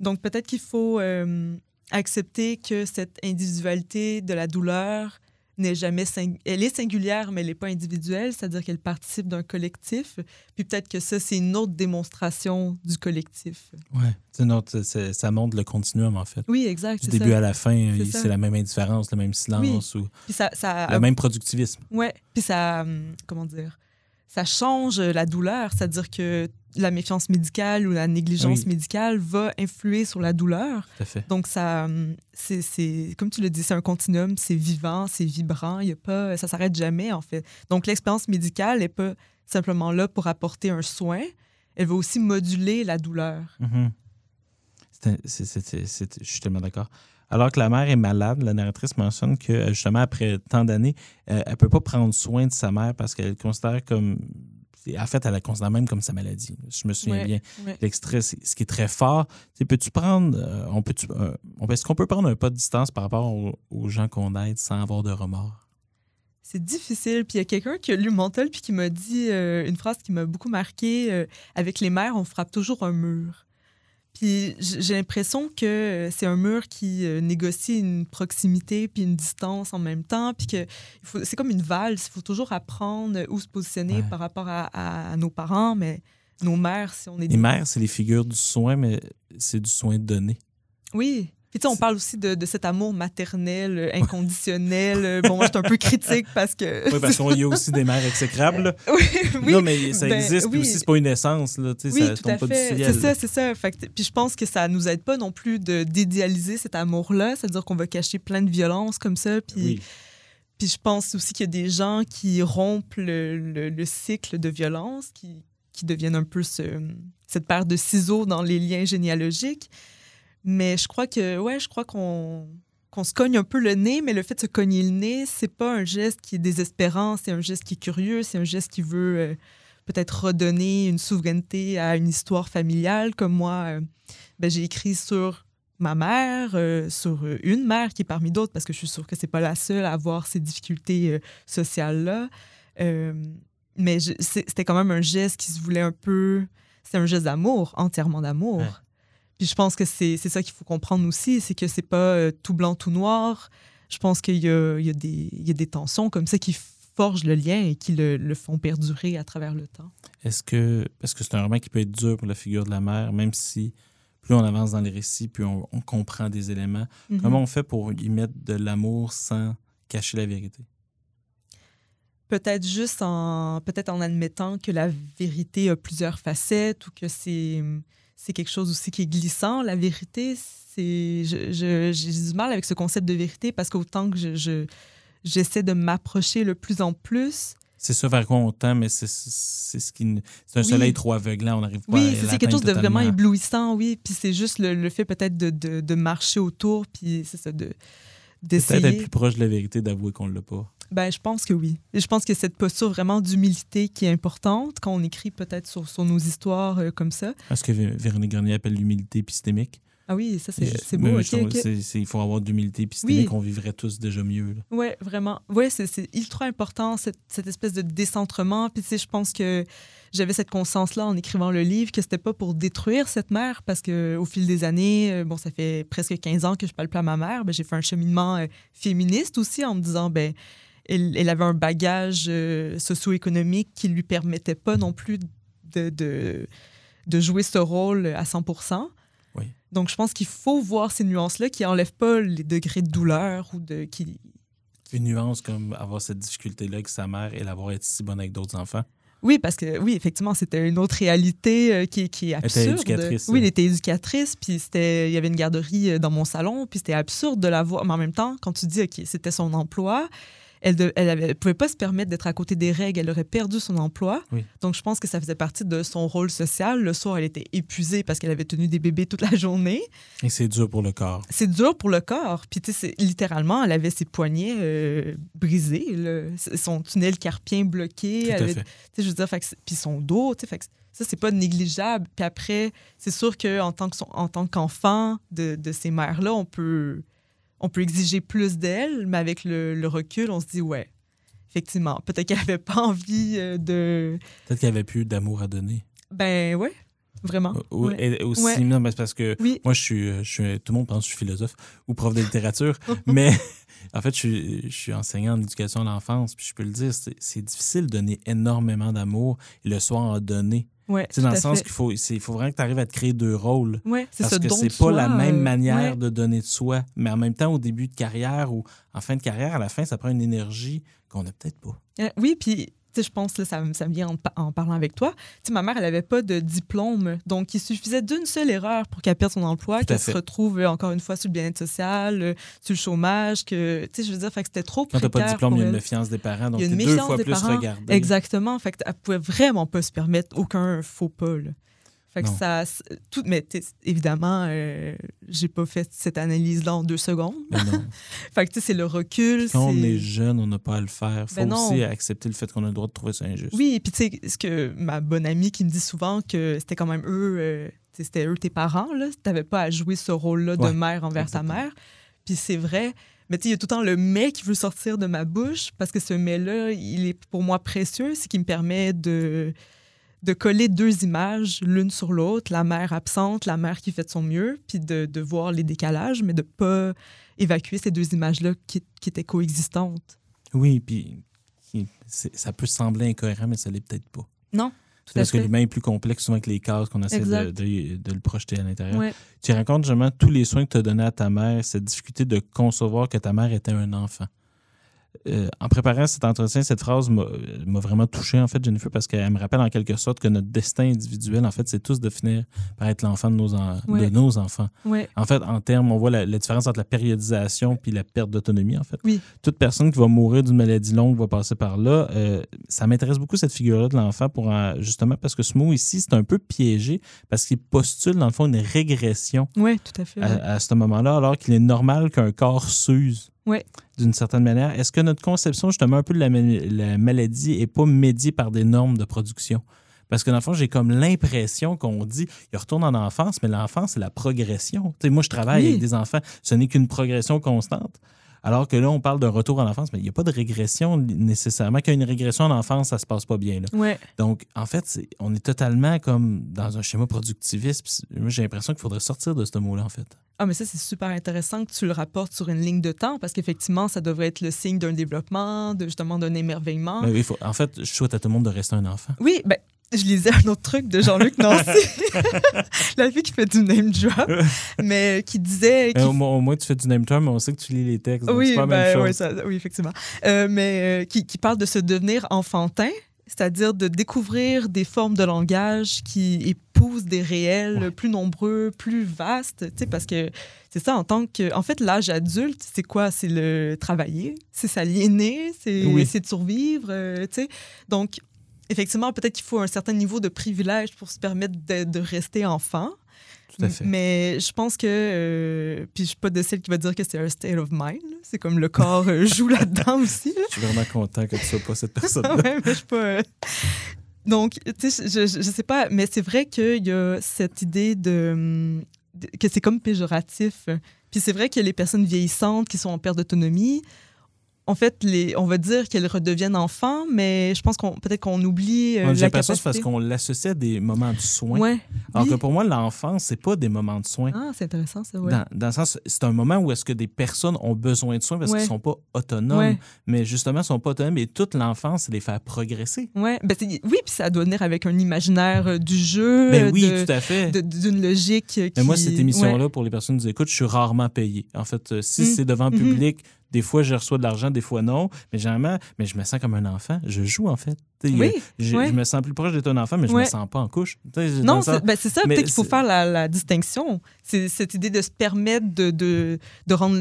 Donc peut-être qu'il faut euh, accepter que cette individualité de la douleur n'est jamais sing- elle est singulière mais elle n'est pas individuelle c'est-à-dire qu'elle participe d'un collectif puis peut-être que ça c'est une autre démonstration du collectif c'est- ça montre le continuum, en fait. oui exact Du début ça. à la fin, C'est la même indifférence, le même silence ou puis ça, ça le même productivisme. Ouais, puis ça, hum, comment dire, ça change la douleur. C'est-à-dire que la méfiance médicale ou la négligence Oui. médicale va influer sur la douleur. Tout à fait. Donc, ça, hum, c'est, comme tu le dis, c'est un continuum, c'est vivant, c'est vibrant, il y a pas, ça s'arrête jamais, en fait. Donc, l'expérience médicale n'est pas simplement là pour apporter un soin, elle va aussi moduler la douleur. Mhm. C'est- c'est- je suis tellement d'accord. Alors que la mère est malade, la narratrice mentionne que euh, justement après tant d'années, euh, elle ne peut pas prendre soin de sa mère parce qu'elle le considère comme. En fait, elle la considère même comme sa maladie. Je me souviens Ouais, bien. ouais. L'extrait, c'est- ce qui est très fort, c'est peux-tu prendre. euh, on peut on, Est-ce qu'on peut prendre un pas de distance par rapport aux, aux gens qu'on aide sans avoir de remords? C'est difficile. Puis il y a quelqu'un qui a lu mon tel puis qui m'a dit euh, une phrase qui m'a beaucoup marqué euh, avec les mères, on frappe toujours un mur. Puis j'ai l'impression que c'est un mur qui euh, négocie une proximité puis une distance en même temps. Puis que c'est comme une valse. Il faut toujours apprendre où se positionner Ouais. par rapport à, à- à nos parents, mais nos mères, si on est Les mères, c'est les figures du soin, mais c'est du soin donné. Oui. Puis tu sais, on parle aussi de, de cet amour maternel, euh, inconditionnel. Euh, bon, moi, je suis un peu critique parce que. (laughs) Oui, parce qu'il y a aussi des mères exécrables. (laughs) oui, oui. non, mais ça ben, existe, puis oui. aussi, c'est pas une essence. Là, tu sais, Oui, ça tout à tombe pas fait. du ciel. C'est ça, c'est ça. Fait que- puis je pense que ça nous aide pas non plus d'idéaliser cet amour-là, c'est-à-dire qu'on va cacher plein de violences comme ça. Puis, Oui. puis je pense aussi qu'il y a des gens qui rompent le, le- le cycle de violence, qui, qui deviennent un peu ce- cette paire de ciseaux dans les liens généalogiques. Mais je crois que, ouais, je crois qu'on qu'on se cogne un peu le nez, mais le fait de se cogner le nez, c'est pas un geste qui est désespérant, c'est un geste qui est curieux, c'est un geste qui veut euh, peut-être redonner une souveraineté à une histoire familiale, comme moi, euh, ben, j'ai écrit sur ma mère, euh, sur une mère qui est parmi d'autres, parce que je suis sûre que c'est pas la seule à avoir ces difficultés sociales-là. Mais c'était quand même un geste qui se voulait un peu... C'est un geste d'amour, entièrement d'amour. Puis je pense que c'est c'est ça qu'il faut comprendre aussi, c'est que c'est pas euh, tout blanc, tout noir. Je pense qu'il y a, il y, a des- il y a des tensions comme ça qui forgent le lien et qui le, le font perdurer à travers le temps. Est-ce que. Parce que c'est un roman qui peut être dur pour la figure de la mère, même si plus on avance dans les récits, plus on, on comprend des éléments. Mhm. Comment on fait pour y mettre de l'amour sans cacher la vérité? Peut-être juste en peut-être en admettant que la vérité a plusieurs facettes ou que c'est c'est quelque chose aussi qui est glissant. La vérité, c'est j'ai du mal avec ce concept de vérité parce qu'autant que je, je- j'essaie de m'approcher le plus en plus, C'est ça vers quoi on tend, mais c'est ce qui. C'est un Oui. soleil trop aveuglant, on n'arrive pas à oui, c'est- quelque chose de vraiment éblouissant, oui. Puis c'est juste le, le fait peut-être de, de, de marcher autour, puis c'est ça, de Peut-être être plus proche de la vérité d'avouer qu'on ne l'a pas. Ben, je pense que oui. Je pense que cette posture vraiment d'humilité qui est importante quand on écrit peut-être sur, sur nos histoires euh, comme ça. Ce que Vé- Véronique Garnier appelle l'humilité épistémique. Ah oui, ça, c'est beau. je Il faut avoir de l'humilité épistémique, Oui. on vivrait tous déjà mieux. Oui, vraiment. Oui, c'est ultra important, cette, cette espèce de décentrement. Puis, tu sais, je pense que j'avais cette conscience-là en écrivant le livre, que c'était pas pour détruire cette mère, parce que au fil des années, euh, bon, ça fait presque 15 ans que je parle plus à ma mère, ben, j'ai fait un cheminement euh, féministe aussi en me disant, ben, elle, elle avait un bagage euh, socio-économique qui lui permettait pas non plus de, de, de jouer ce rôle à 100 Oui. Donc, je pense qu'il faut voir ces nuances-là qui enlèvent pas les degrés de douleur ou de qui, Une nuance comme avoir cette difficulté-là avec sa mère et l'avoir été si bonne avec d'autres enfants. Oui, parce que oui, effectivement, c'était une autre réalité euh, qui, qui est Elle était absurde. éducatrice, Oui, elle était éducatrice, puis c'était, il y avait une garderie euh, dans mon salon, puis c'était absurde de la voir. Mais en même temps, quand tu dis que c'était son emploi, elle ne elle avait- elle pouvait pas se permettre d'être à côté des règles, elle aurait perdu son emploi. Oui. Donc, je pense que ça faisait partie de son rôle social. Le soir, elle était épuisée parce qu'elle avait tenu des bébés toute la journée. Et c'est dur pour le corps. C'est dur pour le corps. Puis, tu sais, littéralement, elle avait ses poignets euh, brisés, son tunnel carpien bloqué. Tout à avait- fait. tu sais, je veux dire, fait que c'est- puis son dos, tu sais, fait que ça, c'est pas négligeable. Puis après, c'est sûr qu'en tant qu'enfant de, de ces mères-là, on peut, on peut exiger plus d'elles, mais avec le, le recul, on se dit, ouais, effectivement, peut-être qu'elle avait pas envie euh, de... Peut-être qu'il n'y avait plus d'amour à donner. Ben ouais, vraiment. Ou- Ouais. et aussi, Ouais. non, mais parce que Oui. moi, je suis, je suis. Tout le monde pense que je suis philosophe ou prof de littérature, (laughs) mais (laughs) en fait, je suis, je suis enseignant en éducation à l'enfance, puis je peux le dire, c'est c'est difficile de donner énormément d'amour et le soir en donner. Ouais, C'est dans le sens qu'il faut, il faut vraiment que tu arrives à te créer deux rôles. Ouais, c'est Parce ce que c'est pas la soi, même euh, manière ouais. de donner de soi. Mais en même temps, au début de carrière ou en fin de carrière, à la fin, ça prend une énergie qu'on n'a peut-être pas. Euh, oui, puis je pense, là, ça, ça me vient en, en parlant avec toi. Tu ma mère, elle n'avait pas de diplôme. Donc, il suffisait d'une seule erreur pour qu'elle perde son emploi, qu'elle se retrouve, euh, encore une fois, sur le bien-être social, euh, sur le chômage. Que, tu sais, je veux dire, fait que c'était trop Quand t'as précaire pas de diplôme, il y a une elle. méfiance des parents, donc Il y a une deux fois des plus parents. regardé. Exactement. Fait qu'elle pouvait vraiment pas se permettre aucun faux pas. là. Fait que Non. ça. Tout, mais évidemment, euh, j'ai pas fait cette analyse-là en deux secondes. Non. (laughs) Fait que tu sais, c'est le recul. Quand on est jeune, on n'a pas à le faire. faut Ben non. aussi accepter le fait qu'on a le droit de trouver ça injuste. Oui, et puis tu sais, ce que ma bonne amie qui me dit souvent que c'était quand même eux, euh, c'était eux tes parents, là. T'avais pas à jouer ce rôle-là de mère envers exactement. ta mère. Puis c'est vrai. Mais tu sais, il y a tout le temps le mais qui veut sortir de ma bouche parce que ce mais-là, il est pour moi précieux. C'est qui me permet de, de coller deux images l'une sur l'autre, la mère absente, la mère qui fait de son mieux, puis de, de voir les décalages, mais de pas évacuer ces deux images-là qui, qui étaient coexistantes. Oui, puis ça peut sembler incohérent, mais ça l'est peut-être pas. Non, C'est parce que l'humain est plus complexe souvent que les cases qu'on essaie de, de- de le projeter à l'intérieur. Ouais. Tu racontes justement tous les soins que tu as donnés à ta mère, cette difficulté de concevoir que ta mère était un enfant. Euh, en préparant cet entretien, cette phrase m'a m'a vraiment touché, en fait, Jennifer, parce qu'elle me rappelle en quelque sorte que notre destin individuel, en fait, c'est tous de finir par être l'enfant de, nos en- Ouais. de nos enfants. Ouais. En fait, en termes, on voit la, la différence entre la périodisation puis la perte d'autonomie, en fait. Oui. Toute personne qui va mourir d'une maladie longue va passer par là. Euh, ça m'intéresse beaucoup, cette figure-là de l'enfant, pour en- justement parce que ce mot ici, c'est un peu piégé, parce qu'il postule, dans le fond, une régression Oui, tout à fait. ouais. à, à ce moment-là, alors qu'il est normal qu'un corps s'use Ouais. D'une certaine manière. Est-ce que notre conception, justement, un peu de la, ma- la maladie n'est pas médiée par des normes de production? Parce que dans le fond, j'ai comme l'impression qu'on dit, il retourne en enfance, mais l'enfance, c'est la progression. Tu sais, moi, je travaille Oui. avec des enfants, ce n'est qu'une progression constante. Alors que là, on parle d'un retour en enfance, mais il n'y a pas de régression nécessairement. Quand il y a une régression en enfance, ça se passe pas bien. Là. Ouais. Donc, en fait, on est totalement comme dans un schéma productiviste. J'ai l'impression qu'il faudrait sortir de ce mot-là, en fait. Ah, mais ça, c'est super intéressant que tu le rapportes sur une ligne de temps parce qu'effectivement, ça devrait être le signe d'un développement, de, justement d'un émerveillement. Mais il faut- en fait, je souhaite à tout le monde de rester un enfant. Oui, ben, je lisais un autre truc de Jean-Luc (laughs) Nancy, (laughs) la fille qui fait du name drop, mais qui disait. Qui- au, moins, au moins, tu fais du name term, mais on sait que tu lis les textes. oui, pas la même ben, ça- oui, effectivement. Euh, mais euh, qui, qui parle de se devenir enfantin, c'est-à-dire de découvrir des formes de langage qui épousent des réels Ouais. plus nombreux, plus vastes, tu sais, parce que c'est ça, en tant que... En fait, l'âge adulte, c'est quoi? C'est le travailler, c'est s'aliéner, c'est Oui. essayer de survivre, euh, tu sais. Donc, effectivement, peut-être qu'il faut un certain niveau de privilège pour se permettre de, de rester enfant. Tout à fait. Mais je pense que. euh, puis je suis pas de celle qui va dire que c'est un state of mind. C'est comme le corps euh, (laughs) joue là-dedans aussi. là. Je suis vraiment content que tu sois pas cette (laughs) personne ouais, mais je suis pas. euh, Donc, tu sais, je, je, je sais pas, mais c'est vrai qu'il y a cette idée de, hum, de- que c'est comme péjoratif. Puis c'est vrai que les personnes vieillissantes qui sont en perte d'autonomie, en fait, les, on va dire qu'elles redeviennent enfants, mais je pense qu'on peut-être qu'on oublie euh, J'ai la que c'est parce capacité. qu'on l'associe à des moments de soins. Ouais. Alors oui. que pour moi, l'enfance, c'est pas des moments de soins. Ah, c'est intéressant, ça, ouais. Dans, dans le sens, c'est un moment où est-ce que des personnes ont besoin de soins parce Ouais. qu'ils sont pas autonomes. Mais justement, ils sont pas autonomes et toute l'enfance, c'est les faire progresser. Ouais, ben oui, puis ça doit venir avec un imaginaire euh, du jeu, Ben oui, de- tout à fait. d'une logique. euh, Mais moi, qui- cette émission-là, pour les personnes qui nous écoutent, je suis rarement payé. En fait, euh, si Mm. c'est devant Mhm. public, des fois, je reçois de l'argent, des fois, non. Mais généralement, mais je me sens comme un enfant. Je joue, en fait. Oui, je, me sens plus proche d'être un enfant, mais je Ouais. me sens pas en couche. Non, c'est ben, c'est ça, peut-être qu'il faut faire la, la distinction. C'est cette idée de se permettre de, de, de rendre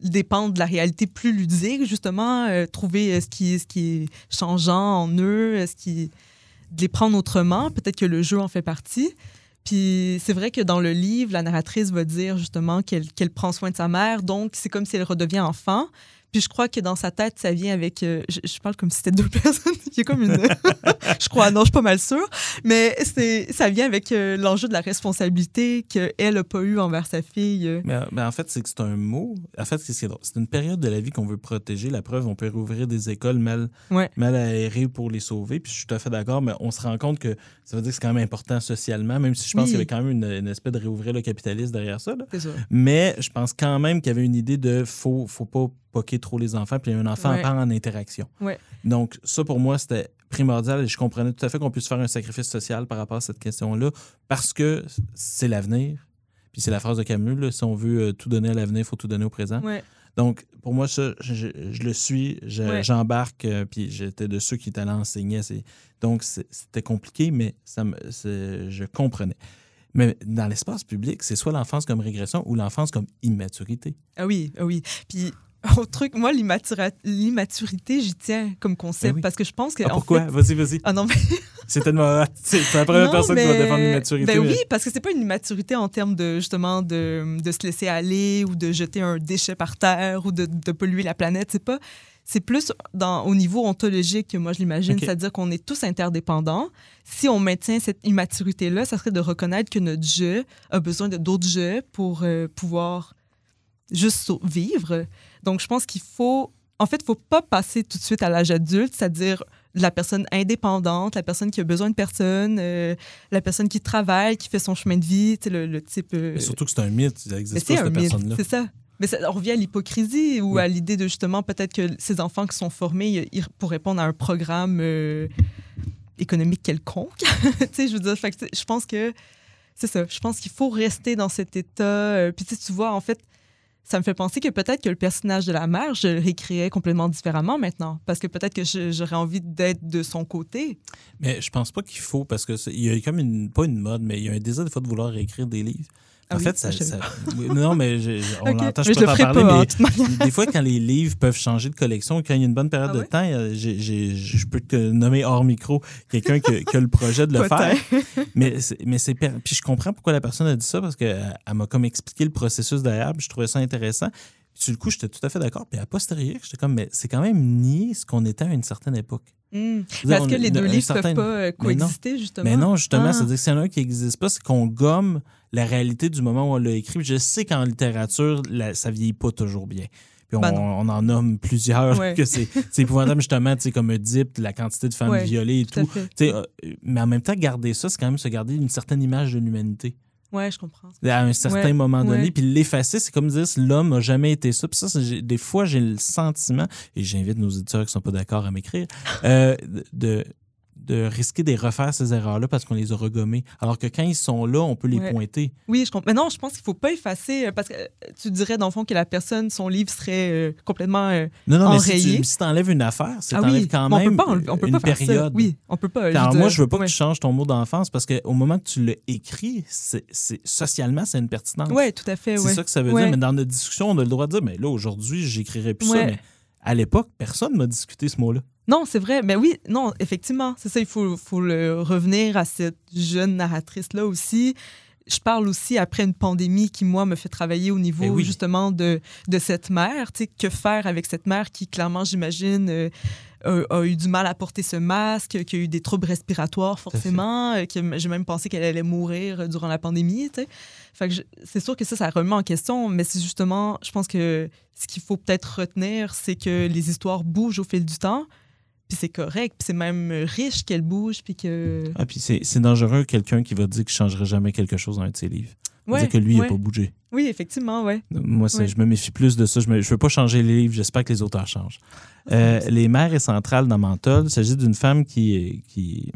dépendre de la réalité plus ludique, justement, euh, trouver euh, ce qui, ce qui est changeant en eux, euh, ce qui, de les prendre autrement. Peut-être que le jeu en fait partie. Puis c'est vrai que dans le livre, la narratrice va dire justement qu'elle qu'elle prend soin de sa mère, donc c'est comme si elle redevient enfant. Puis je crois que dans sa tête, ça vient avec. euh, je, je parle comme si c'était deux (laughs) personnes. Il y a comme une. (laughs) je crois, non, je suis pas mal sûre. Mais c'est, ça vient avec euh, l'enjeu de la responsabilité qu'elle n'a pas eu envers sa fille. Mais, mais en fait, c'est que c'est un mot. En fait, c'est une période de la vie qu'on veut protéger. La preuve, on peut rouvrir des écoles mal, Ouais. mal aérées pour les sauver. Puis je suis tout à fait d'accord, mais on se rend compte que ça veut dire que c'est quand même important socialement, même si je pense Oui. qu'il y avait quand même une, une espèce de réouvrir le capitalisme derrière ça. là. Ça. Mais je pense quand même qu'il y avait une idée de faut, faut pas poquer trop les enfants, puis un enfant Ouais. part en interaction. Ouais. Donc, ça, pour moi, c'était primordial et je comprenais tout à fait qu'on puisse faire un sacrifice social par rapport à cette question-là parce que c'est l'avenir. Puis c'est la phrase de Camus, là, si on veut euh, tout donner à l'avenir, il faut tout donner au présent. Ouais. Donc, pour moi, ça, je, je- je le suis, je- Ouais. j'embarque, euh, puis j'étais de ceux qui étaient allés enseigner. Donc, c'était compliqué, mais ça me, je comprenais. Mais dans l'espace public, c'est soit l'enfance comme régression ou l'enfance comme immaturité. Ah oui, ah oui. Puis, (laughs) autre truc, moi, l'immaturité, j'y tiens comme concept Ben oui. parce que je pense que. Ah, en pourquoi? fait- Vas-y, vas-y. Ah non, mais (laughs) C'est tellement. C'est la première Non, personne qui va mais- défendre l'immaturité. Ben mais- oui, parce que c'est pas une immaturité en termes de justement de, de se laisser aller ou de jeter un déchet par terre ou de, de polluer la planète. C'est pas. C'est plus dans, au niveau ontologique que moi je l'imagine, c'est-à-dire qu'on est tous interdépendants. Si on maintient cette immaturité-là, ça serait de reconnaître que notre je a besoin de d'autres je pour euh, pouvoir juste vivre. Donc je pense qu'il faut, en fait, il faut pas passer tout de suite à l'âge adulte, c'est-à-dire la personne indépendante, la personne qui a besoin de personne, euh, la personne qui travaille, qui fait son chemin de vie, tu sais, le, le type. euh, Mais surtout que c'est un mythe. Ça n'existe pas, cette personne-là. c'est ça. Mais ça, on revient à l'hypocrisie ou Oui. à l'idée de justement peut-être que ces enfants qui sont formés ils- pour répondre à un programme euh, économique quelconque. (laughs) tu sais, je veux dire, fait je pense que c'est ça. Je pense qu'il faut rester dans cet état. euh, puis tu vois, en fait, ça me fait penser que peut-être que le personnage de la mère, je le complètement différemment maintenant. Parce que peut-être que j'aurais envie d'être de son côté. Mais je pense pas qu'il faut, parce que c'est- il y a comme une, pas une mode, mais il y a un désir des fois de vouloir réécrire des livres. Ah en oui? fait, ça, Ah, ça- non, mais je- on Ok. l'entend, je Mais peux ferai parler, pas, hein, mais manière. des fois, quand les livres peuvent changer de collection, quand il y a une bonne période Ah de ouais? temps, euh, je peux te nommer hors micro quelqu'un qui, a- qui a le projet de le faire. Mais, mais c'est puis je comprends pourquoi la personne a dit ça parce qu'elle m'a comme expliqué le processus derrière, puis je trouvais ça intéressant. Puis sur le coup, j'étais tout à fait d'accord. Puis à posteriori, j'étais comme, mais c'est quand même nier ce qu'on était à une certaine époque. Est-ce on- que les deux livres ne certain- peuvent pas euh, coexister, justement? Mais non, justement, Ah. c'est-à-dire que s'il y en a un qui n'existe pas, c'est qu'on gomme la réalité du moment où on l'a écrit. Je sais qu'en littérature, la- ça vieillit pas toujours bien. Puis on, Ben on en nomme plusieurs, Ouais. que c'est épouvantable, justement, comme Oedipe, la quantité de femmes Ouais, violées et Tout euh, mais en même temps, garder ça, c'est quand même se garder une certaine image de l'humanité. Ouais, je comprends. À un certain Ouais, moment donné. ouais. Puis l'effacer, c'est comme dire l'homme n'a jamais été ça. Puis ça, des fois, j'ai le sentiment, et j'invite nos éditeurs qui ne sont pas d'accord à m'écrire, euh, de, de risquer de refaire ces erreurs-là parce qu'on les a regommées. Alors que quand ils sont là, on peut les Ouais. pointer. Oui, je comprends. Mais non, je pense qu'il faut pas effacer, euh, parce que euh, tu dirais, dans le fond, que la personne, son livre serait euh, complètement... euh, Non, non, mais si Enrayé. tu si enlèves une affaire, c'est ah oui, quand même on peut pas, on peut une pas faire période. ça. Oui, on peut pas. Alors moi, je veux pas ouais. que tu changes ton mot d'enfance parce qu'au moment que tu l'as écrit, c'est, socialement, c'est une pertinence. Oui, tout à fait, C'est ouais. ça que ça veut dire. Mais dans notre discussion, on a le droit de dire, mais là, aujourd'hui, j'écrirai plus ça. Mais à l'époque, personne ne m'a discuté ce mot-là. Non, c'est vrai. Mais oui, non, effectivement, c'est ça. Il faut, faut le revenir à cette jeune narratrice-là aussi. Je parle aussi après une pandémie qui, moi, me fait travailler au niveau oui. justement de, de cette mère. Tu sais, que faire avec cette mère qui, clairement, j'imagine, euh, a, a eu du mal à porter ce masque, qui a eu des troubles respiratoires, forcément. euh, que J'ai même pensé qu'elle allait mourir euh, durant la pandémie. tu sais. Fait que c'est sûr que ça, ça remet en question, mais c'est justement, je pense que ce qu'il faut peut-être retenir, c'est que les histoires bougent au fil du temps, puis c'est correct, puis c'est même riche qu'elles bougent, puis que... Ah, puis c'est, c'est dangereux, quelqu'un qui va dire qu'il ne changerait jamais quelque chose dans un de ses livres. Ouais, dire que lui, il n'a pas bougé. Oui, effectivement, ouais. Moi, c'est- Ouais. je me méfie plus de ça. Je ne veux pas changer les livres. J'espère que les auteurs changent. Euh, les mères et centrales dans Menthol, il s'agit d'une femme qui, qui,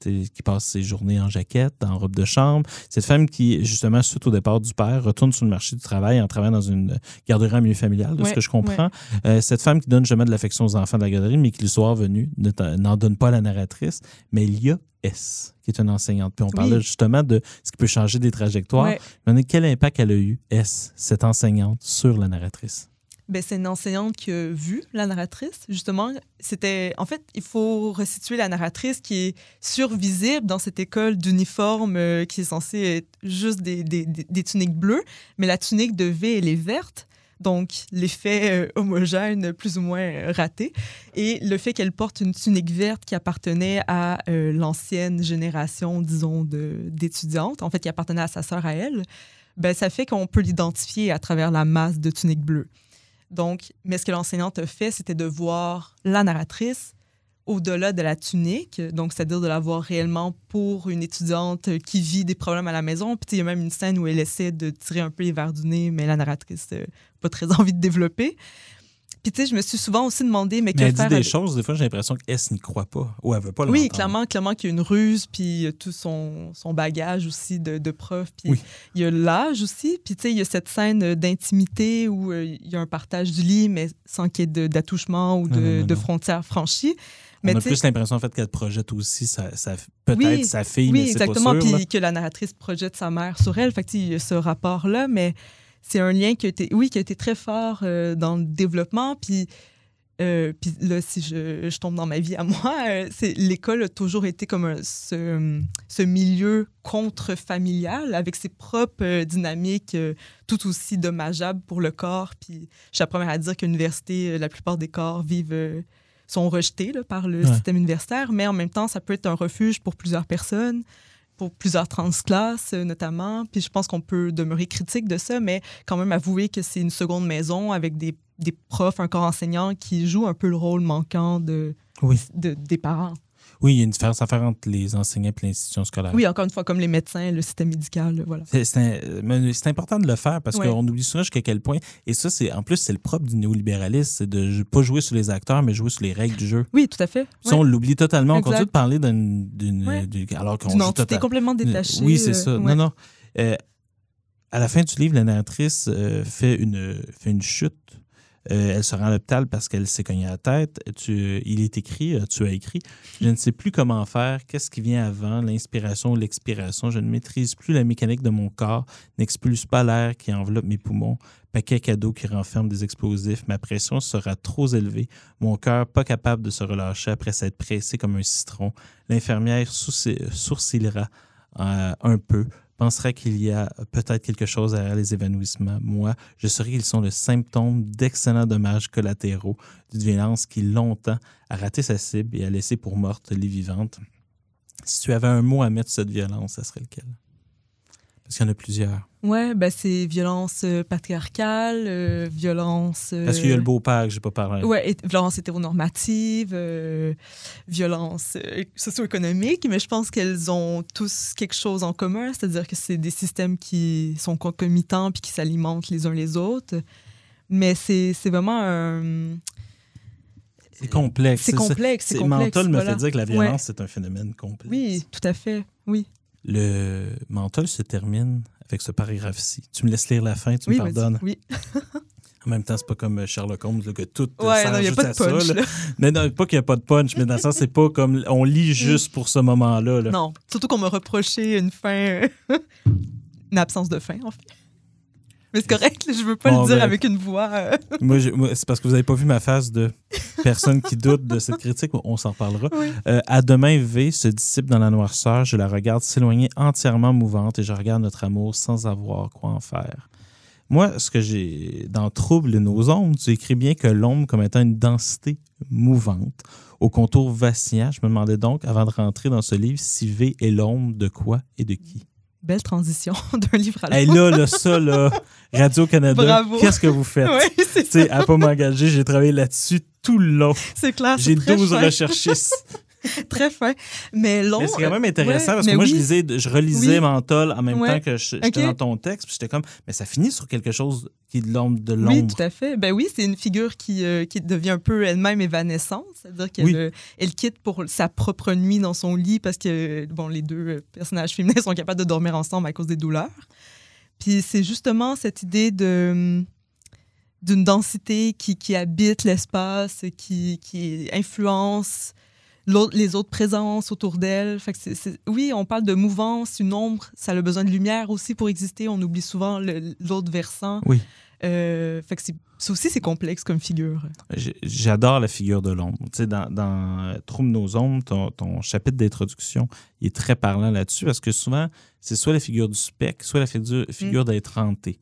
qui passe ses journées en jaquette, en robe de chambre. Cette femme qui, justement, suite au départ du père, retourne sur le marché du travail en travaillant dans une garderie en milieu familial, de ce que je comprends. Euh, cette femme qui donne jamais de l'affection aux enfants de la garderie, mais qui, le soir venu, n'en donne pas à la narratrice. Mais il y a S, qui est une enseignante. Puis on Oui. parlait justement de ce qui peut changer des trajectoires. Ouais. Mais quel impact elle a eu, S, cette enseignante, sur la narratrice? Ben, c'est une enseignante qui a vu la narratrice, justement. C'était, en fait, il faut resituer la narratrice qui est survisible dans cette école d'uniforme euh, qui est censée être juste des, des- des- tuniques bleues, mais la tunique de V, elle est verte. Donc, l'effet euh, homogène plus ou moins raté. Et le fait qu'elle porte une tunique verte qui appartenait à euh, l'ancienne génération, disons, d'étudiantes, en fait, qui appartenait à sa sœur à elle, ben, ça fait qu'on peut l'identifier à travers la masse de tuniques bleues. Donc, mais ce que l'enseignante a fait, c'était de voir la narratrice au-delà de la tunique, donc c'est-à-dire de la voir réellement pour une étudiante qui vit des problèmes à la maison. Puis il y a même une scène où elle essaie de tirer un peu les verres du nez, mais la narratrice n'a pas très (laughs) envie de développer. Puis, tu sais, je me suis souvent aussi demandé, mais que Mais elle dit faire des avec- choses, des fois, j'ai l'impression qu'elle n'y croit pas. Ou elle veut pas Oui, l'entendre. clairement, clairement qu'il y a une ruse, puis a tout son, son bagage aussi de, de preuves. Puis Oui. il y a l'âge aussi. Puis, tu sais, il y a cette scène d'intimité où euh, il y a un partage du lit, mais sans qu'il y ait d'attouchement ou de, Non, non, non, de non. frontières franchies. On Mais a tu sais- plus l'impression en fait qu'elle projette aussi sa, sa- peut-être Oui, sa fille, Oui, mais c'est pas exactement. sûr. là. Puis que la narratrice projette sa mère sur elle. Fait que, tu sais, il y a ce rapport-là, mais c'est un lien qui a été, oui, qui a été très fort euh, dans le développement. Puis, euh, puis là, si je, je tombe dans ma vie à (laughs) moi, euh, c'est l'école a toujours été comme un- ce, ce milieu contre-familial avec ses propres dynamiques tout aussi dommageables pour le corps. Puis je suis la première à dire qu'à l'université, la plupart des corps vivent... sont rejetés là, par le Ouais. système universitaire, mais en même temps, ça peut être un refuge pour plusieurs personnes, pour plusieurs transclasses euh, notamment. Puis je pense qu'on peut demeurer critique de ça, mais quand même avouer que c'est une seconde maison avec des, des profs, un corps enseignant qui joue un peu le rôle manquant de, Oui. de- des parents. Oui, il y a une différence à faire entre les enseignants et l'institution scolaire. Oui, encore une fois, comme les médecins, le système médical, voilà. C'est- important de le faire parce Ouais. qu'on oublie souvent jusqu'à quel point. Et ça, c'est en plus, c'est le propre du néolibéralisme, c'est de ne pas jouer sur les acteurs, mais jouer sur les règles du jeu. Oui, tout à fait. Ça, on l'oublie totalement. On continue de parler d'une. Ouais. alors qu'on joue entité total- complètement détachée. Oui, c'est euh, ça. ouais. Non, non. Euh, à la fin du livre, la narratrice euh, fait, une, fait une chute. Euh, elle se rend à l'hôpital parce qu'elle s'est cognée à la tête. Tu, il est écrit, euh, tu as écrit, je ne sais plus comment faire, qu'est-ce qui vient avant, l'inspiration ou l'expiration? Je ne maîtrise plus la mécanique de mon corps, n'expulse pas l'air qui enveloppe mes poumons, paquet cadeau qui renferme des explosifs. Ma pression sera trop élevée, mon cœur pas capable de se relâcher après s'être pressé comme un citron. L'infirmière sourci- sourcillera euh, un peu, pensera qu'il y a peut-être quelque chose derrière les évanouissements. Moi, je saurais qu'ils sont le symptôme d'excellents dommages collatéraux d'une violence qui longtemps a raté sa cible et a laissé pour morte les vivantes. Si tu avais un mot à mettre sur cette violence, ça serait lequel? Parce qu'il y en a plusieurs. Ouais, ben c'est violence euh, patriarcale, euh, violence. euh, Parce qu'il y a le beau-père que j'ai pas parlé. Ouais, et- violence hétéronormative, euh, violence socio-économique, mais je pense qu'elles ont tous quelque chose en commun, c'est-à-dire que c'est des systèmes qui sont concomitants puis qui s'alimentent les uns les autres. Mais c'est c'est vraiment un. C'est complexe. C'est complexe, c'est C'est- complexe. Mental me voilà. fait dire que la Ouais. violence, c'est un phénomène complexe. Oui, tout à fait. Oui. Le mental se termine avec ce paragraphe-ci. Tu me laisses lire la fin, tu oui, me pardonnes. Oui. (laughs) En même temps, c'est pas comme Sherlock Holmes, là, que tout euh, Ouais, non, n'y a pas de à ça, punch. là. là. (laughs) Mais non, pas qu'il n'y a pas de punch, mais dans le sens, c'est pas comme on lit juste pour ce moment-là. là. Non, surtout qu'on m'a reproché une fin. euh, (laughs) une absence de fin, en fait. Mais c'est correct, je veux pas Bon, le dire ben- avec une voix. euh, (laughs) Moi, c'est parce que vous n'avez pas vu ma face de personne qui doute de cette critique. On s'en reparlera. Oui. Euh, à demain, V se dissipe dans la noirceur. Je la regarde s'éloigner entièrement mouvante et je regarde notre amour sans avoir quoi en faire. Moi, ce que j'ai dans Trouble et nos ombres, tu écris bien que l'ombre comme étant une densité mouvante, au contour vacillant. Je me demandais donc, avant de rentrer dans ce livre, si V est l'ombre de quoi et de qui? Belle transition (laughs) d'un livre à l'autre. Hey, là, là, ça, là, Radio-Canada, qu'est-ce que vous faites? Oui, c'est Tu sais, à pas m'engager, j'ai travaillé là-dessus tout le long. c'est clair. J'ai c'est très 12 fin, recherchistes. (laughs) (laughs) Très fin. Mais long. Mais c'est quand même intéressant ouais, parce que moi, oui. je lisais, je relisais Oui. Mental en même Ouais. temps que je- j'étais Ok. dans ton texte. Puis j'étais comme, mais ça finit sur quelque chose qui est de l'ombre. De Oui, l'ombre. tout à fait. Ben oui, c'est une figure qui, euh, qui devient un peu elle-même évanescente, c'est-à-dire qu'elle Oui. euh, elle quitte pour sa propre nuit dans son lit parce que bon, les deux euh, personnages féminins sont capables de dormir ensemble à cause des douleurs. Puis c'est justement cette idée de d'une densité qui, qui habite l'espace, qui, qui influence les autres présences autour d'elle. Fait que c'est- c'est- oui, on parle de mouvance, une ombre, ça a besoin de lumière aussi pour exister. On oublie souvent le- l'autre versant. Oui. Euh, fait que c'est- ça aussi, c'est complexe comme figure. J'adore la figure de l'ombre. Tu sais, dans, dans euh, nos ombres, ton, ton chapitre d'introduction, il est très parlant là-dessus parce que souvent, c'est soit la figure du spectre, soit la figure, figure d'être hanté.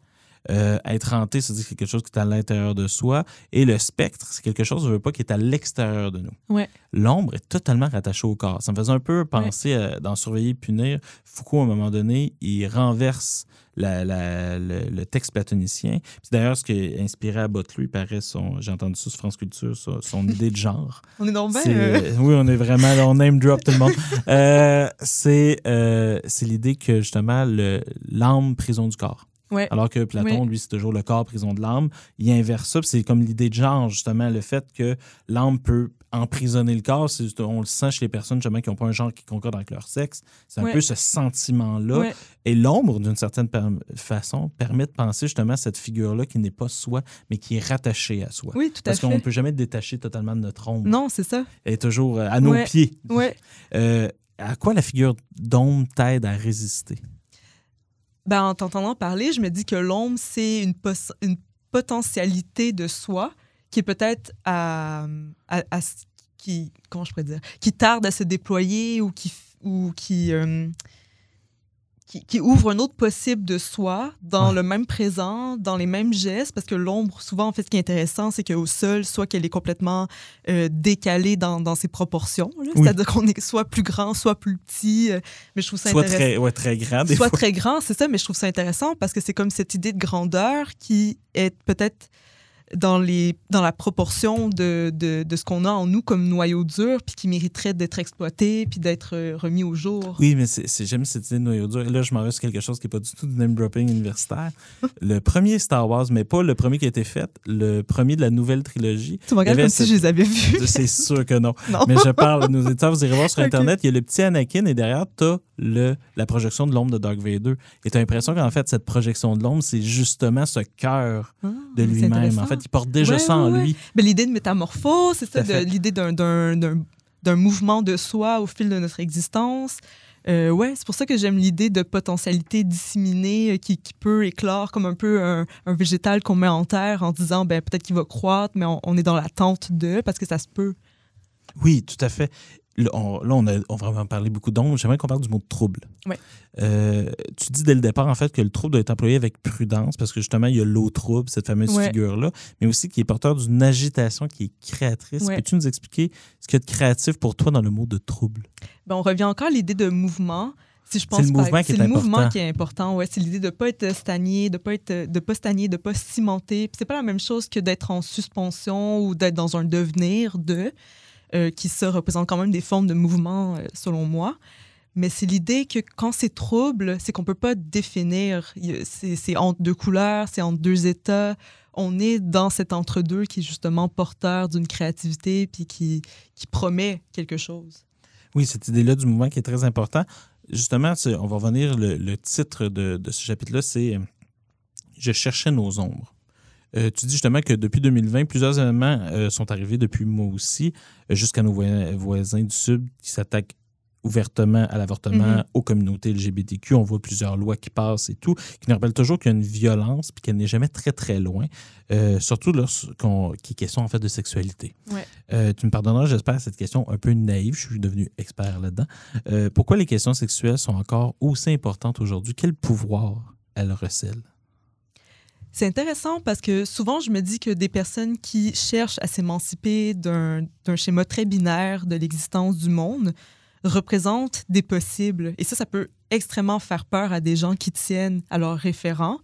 Euh, être hanté, c'est-à-dire quelque chose qui est à l'intérieur de soi. Et le spectre, c'est quelque chose, je veux pas, qui est à l'extérieur de nous. Ouais. L'ombre est totalement rattachée au corps. Ça me faisait un peu penser à- dans Surveiller et punir. Foucault, à un moment donné, il renverse la- la- le, le texte platonicien. D'ailleurs, ce qui a inspiré à Butler, il paraît, son, j'ai entendu ça sur France Culture, son, son idée de genre. (laughs) On est donc bien. C'est- euh, Oui, on est vraiment là, on name drop tout le monde. Euh, c'est euh, c'est l'idée que justement, l'âme, prison du corps. Ouais. Alors que Platon, Ouais. lui, c'est toujours le corps, prison de l'âme. Il inverse ça, c'est comme l'idée de genre, justement, le fait que l'âme peut emprisonner le corps. c'est- On le sent chez les personnes, justement, qui n'ont pas un genre qui concorde avec leur sexe. C'est un Ouais. peu ce sentiment-là. Et l'ombre, d'une certaine façon, permet de penser justement à cette figure-là qui n'est pas soi, mais qui est rattachée à soi. Oui, tout à Parce qu'on ne peut jamais détacher totalement de notre ombre. Non, c'est ça. Elle est toujours euh, à nos pieds. Ouais. Euh, à quoi la figure d'ombre t'aide à résister? Ben, en t'entendant parler, je me dis que l'ombre, c'est une, une potentialité de soi qui est peut-être à, qui comment je pourrais dire qui tarde à se déployer ou qui ou qui euh, qui, qui ouvre un autre possible de soi dans Ouais. le même présent, dans les mêmes gestes, parce que l'ombre, souvent, en fait, ce qui est intéressant, c'est qu'au sol, soit qu'elle est complètement euh, décalée dans, dans ses proportions. Oui. c'est-à-dire qu'on est soit plus grand, soit plus petit, euh, mais je trouve ça Soit intéressant très, ouais, très grand, des soit fois. très grand, c'est ça, mais je trouve ça intéressant parce que c'est comme cette idée de grandeur qui est peut-être dans, les, dans la proportion de, de, de ce qu'on a en nous comme noyau dur, puis qui mériterait d'être exploité, puis d'être euh, remis au jour. Oui, mais c'est, j'aime cette idée de noyau dur. Et là, je m'en vais sur quelque chose qui n'est pas du tout du name dropping universitaire. (laughs) le premier Star Wars, mais pas le premier qui a été fait, le premier de la nouvelle trilogie. Tu me regardes comme si je les avais vus. C'est sûr que non. (laughs) Non. Mais je parle, nos éditeurs, vous irez voir sur. (laughs) Internet, il y a le petit Anakin et derrière, tu as le, la projection de l'ombre de Dark Vader. Et tu as l'impression qu'en fait, cette projection de l'ombre, c'est justement ce cœur Ah, de lui-même. En fait, il porte déjà Ouais, ça en ouais, lui. Ben, l'idée de métamorphose, c'est ça, de, l'idée d'un, d'un, d'un, d'un mouvement de soi au fil de notre existence. Euh, ouais, c'est pour ça que j'aime l'idée de potentialité disséminée euh, qui, qui peut éclore comme un peu un, un végétal qu'on met en terre en disant ben peut-être qu'il va croître, mais on, on est dans l'attente de parce que ça se peut. Oui, tout à fait. Là, on, a, on va vraiment parler beaucoup d'ombre. J'aimerais qu'on parle du mot trouble. Euh, tu dis dès le départ, en fait, que le trouble doit être employé avec prudence parce que justement, il y a l'eau trouble, cette fameuse figure-là, mais aussi qui est porteur d'une agitation qui est créatrice. Peux-tu nous expliquer ce qu'il y a de créatif pour toi dans le mot de trouble? Ben, on revient encore à l'idée de mouvement. Si je pense C'est le par- mouvement qui est c'est le mouvement important. qui est important. Ouais, c'est l'idée de pas être stagné, de pas être, de pas stagner, de pas cimenter. Puis c'est pas la même chose que d'être en suspension ou d'être dans un devenir de, euh, qui se représente quand même des formes de mouvement euh, selon moi. Mais c'est l'idée que quand c'est trouble, c'est qu'on peut pas définir. C'est entre deux couleurs, c'est entre deux états. On est dans cet entre-deux qui est justement porteur d'une créativité puis qui, qui promet quelque chose. Oui, cette idée-là du mouvement qui est très important. Justement, on va revenir, le, le titre de, de ce chapitre-là, c'est euh, Je cherchais nos ombres. Euh, tu dis justement que depuis 2020, plusieurs événements euh, sont arrivés depuis moi aussi, euh, jusqu'à nos voisins, du Sud qui s'attaquent ouvertement à l'avortement, Mhm. aux communautés LGBTQ. On voit plusieurs lois qui passent et tout, qui nous rappellent toujours qu'il y a une violence puis qu'elle n'est jamais très, très loin, euh, surtout lorsqu'on qui est question en fait de sexualité. Ouais. Euh, tu me pardonneras, j'espère, cette question un peu naïve. Je suis devenu expert là-dedans. Euh, pourquoi les questions sexuelles sont encore aussi importantes aujourd'hui? Quel pouvoir elles recèlent? C'est intéressant parce que souvent, je me dis que des personnes qui cherchent à s'émanciper d'un schéma très binaire de l'existence du monde représentent des possibles. Et ça, ça peut extrêmement faire peur à des gens qui tiennent à leurs référents.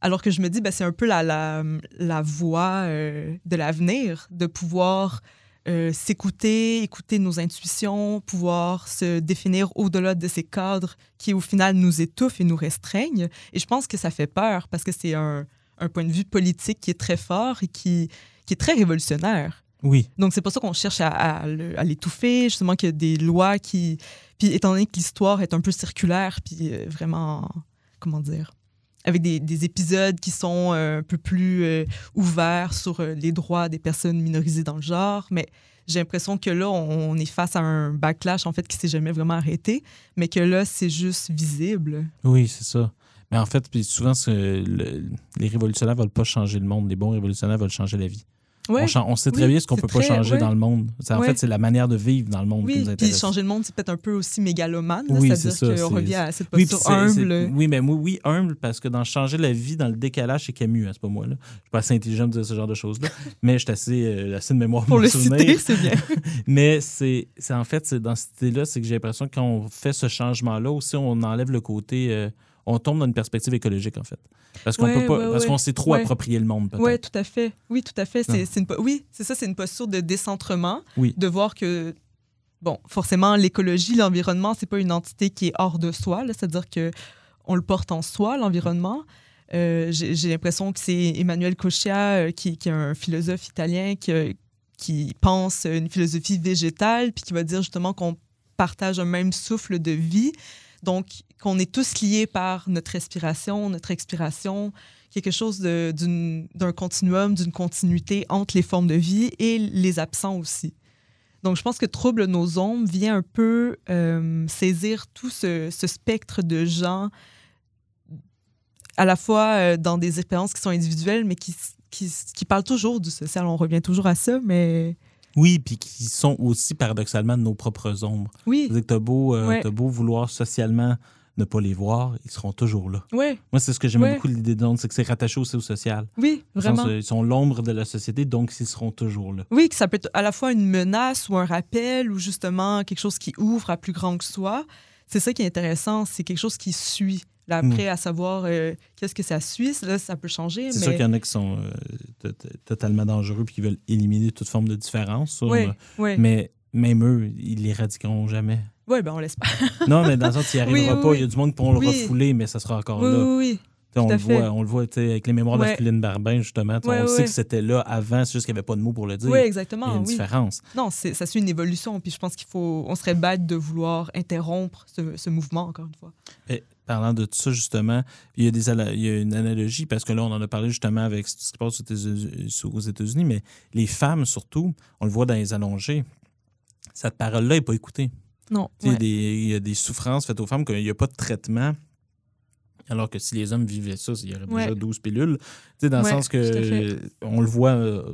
Alors que je me dis, ben, c'est un peu la, la, la voie euh, de l'avenir, de pouvoir euh, s'écouter, écouter nos intuitions, pouvoir se définir au-delà de ces cadres qui, au final, nous étouffent et nous restreignent. Et je pense que ça fait peur parce que c'est un, un point de vue politique qui est très fort et qui, qui est très révolutionnaire. Oui, Donc, c'est pour ça qu'on cherche à, à l'étouffer, justement, qu'il y a des lois qui. Puis, étant donné que l'histoire est un peu circulaire, puis euh, vraiment, comment dire, avec des, des épisodes qui sont euh, un peu plus euh, ouverts sur euh, les droits des personnes minorisées dans le genre, mais j'ai l'impression que là, on, est face à un backlash, en fait, qui s'est jamais vraiment arrêté, mais que là, c'est juste visible. oui, c'est ça. Mais en fait, souvent, les révolutionnaires veulent pas changer le monde. Les bons révolutionnaires veulent changer la vie. Ouais. On, on sait très Oui, bien ce qu'on peut pas changer ouais. dans le monde. C'est- En Ouais. fait, c'est la manière de vivre dans le monde qui Oui, puis changer le monde, c'est peut-être un peu aussi mégalomane, Oui, c'est-à-dire qu'on revient à cette Oui, posture c'est- humble. oui, mais moi, oui, humble, parce que dans changer la vie, dans le décalage, c'est Camus, hein, c'est pas moi. Là. Je suis pas assez intelligent de dire ce genre de choses-là, (laughs) mais je suis assez, euh, assez de mémoire Pour me le souvenir. citer, c'est bien. (laughs) Mais c'est c'est- en fait, c'est dans cette idée-là, c'est que j'ai l'impression que quand on fait ce changement-là, aussi, on enlève le côté. euh, on tombe dans une perspective écologique, en fait. Parce qu'on Ouais, peut pas. ouais, parce ouais. qu'on s'est trop approprié le monde, peut-être. Oui, tout à fait. Oui, tout à fait. C'est, c'est une, oui, c'est ça, c'est une posture de décentrement. Oui. De voir que, bon, forcément, l'écologie, l'environnement, c'est pas une entité qui est hors de soi. C'est-à-dire que on le porte en soi, l'environnement. Euh, J'ai j'ai l'impression que c'est Emmanuel Coccia, euh, qui, qui est un philosophe italien, qui, euh, qui pense une philosophie végétale, puis qui va dire justement qu'on partage un même souffle de vie. Donc, qu'on est tous liés par notre respiration, notre expiration, quelque chose d'un continuum, d'une continuité entre les formes de vie et les absents aussi. Donc, je pense que Trouble nos ombres vient un peu euh, saisir tout ce, spectre de gens, à la fois euh, dans des expériences qui sont individuelles, mais qui, qui parlent toujours du social. On revient toujours à ça, mais Oui, puis qui sont aussi paradoxalement nos propres ombres. oui, C'est-à-dire que t'as beau, euh, Ouais. beau vouloir socialement ne pas les voir, ils seront toujours là. ouais, Moi, c'est ce que j'aime beaucoup de l'idée de c'est que c'est rattaché aussi au social. oui, vraiment. euh, ils sont l'ombre de la société, donc ils seront toujours là. Oui, que ça peut être à la fois une menace ou un rappel ou justement quelque chose qui ouvre à plus grand que soi. C'est ça qui est intéressant, c'est quelque chose qui suit. Là, après, à savoir euh, qu'est-ce que ça suit, là, ça peut changer. Mm. C'est mais... sûr qu'il y en a qui sont euh, totalement dangereux puis qui veulent éliminer toute forme de différence. ça, Oui, oui. Mais même eux, ils l'éradiqueront jamais. Oui, ben on l'espère. Non, mais dans le sens, il n'y (laughs) arrivera Oui, pas. Il y a du monde qui pourront le refouler, mais ça sera encore là. oui, oui. On, le voit, on le voit avec les mémoires Ouais. d'Arculine Barbin, justement. Ouais, on ouais, sait que c'était là avant, c'est juste qu'il n'y avait pas de mots pour le dire. Oui, Il y a exactement. une Oui. différence. Non, ça suit une évolution. Puis je pense qu'il faut. On serait bête de vouloir interrompre ce, ce mouvement, encore une fois. Et parlant de tout ça, justement, il y, a des, il y a une analogie, parce que là, on en a parlé justement avec ce qui se passe aux États- aux États-Unis, mais les femmes, surtout, on le voit dans les allongés, cette parole-là n'est pas écoutée. Non. Il y a des- il y, a des souffrances faites aux femmes qu'il n'y a pas de traitement. Alors que si les hommes vivaient ça, il y aurait déjà Ouais. 12 pilules. Tu sais, dans le sens que on le voit euh,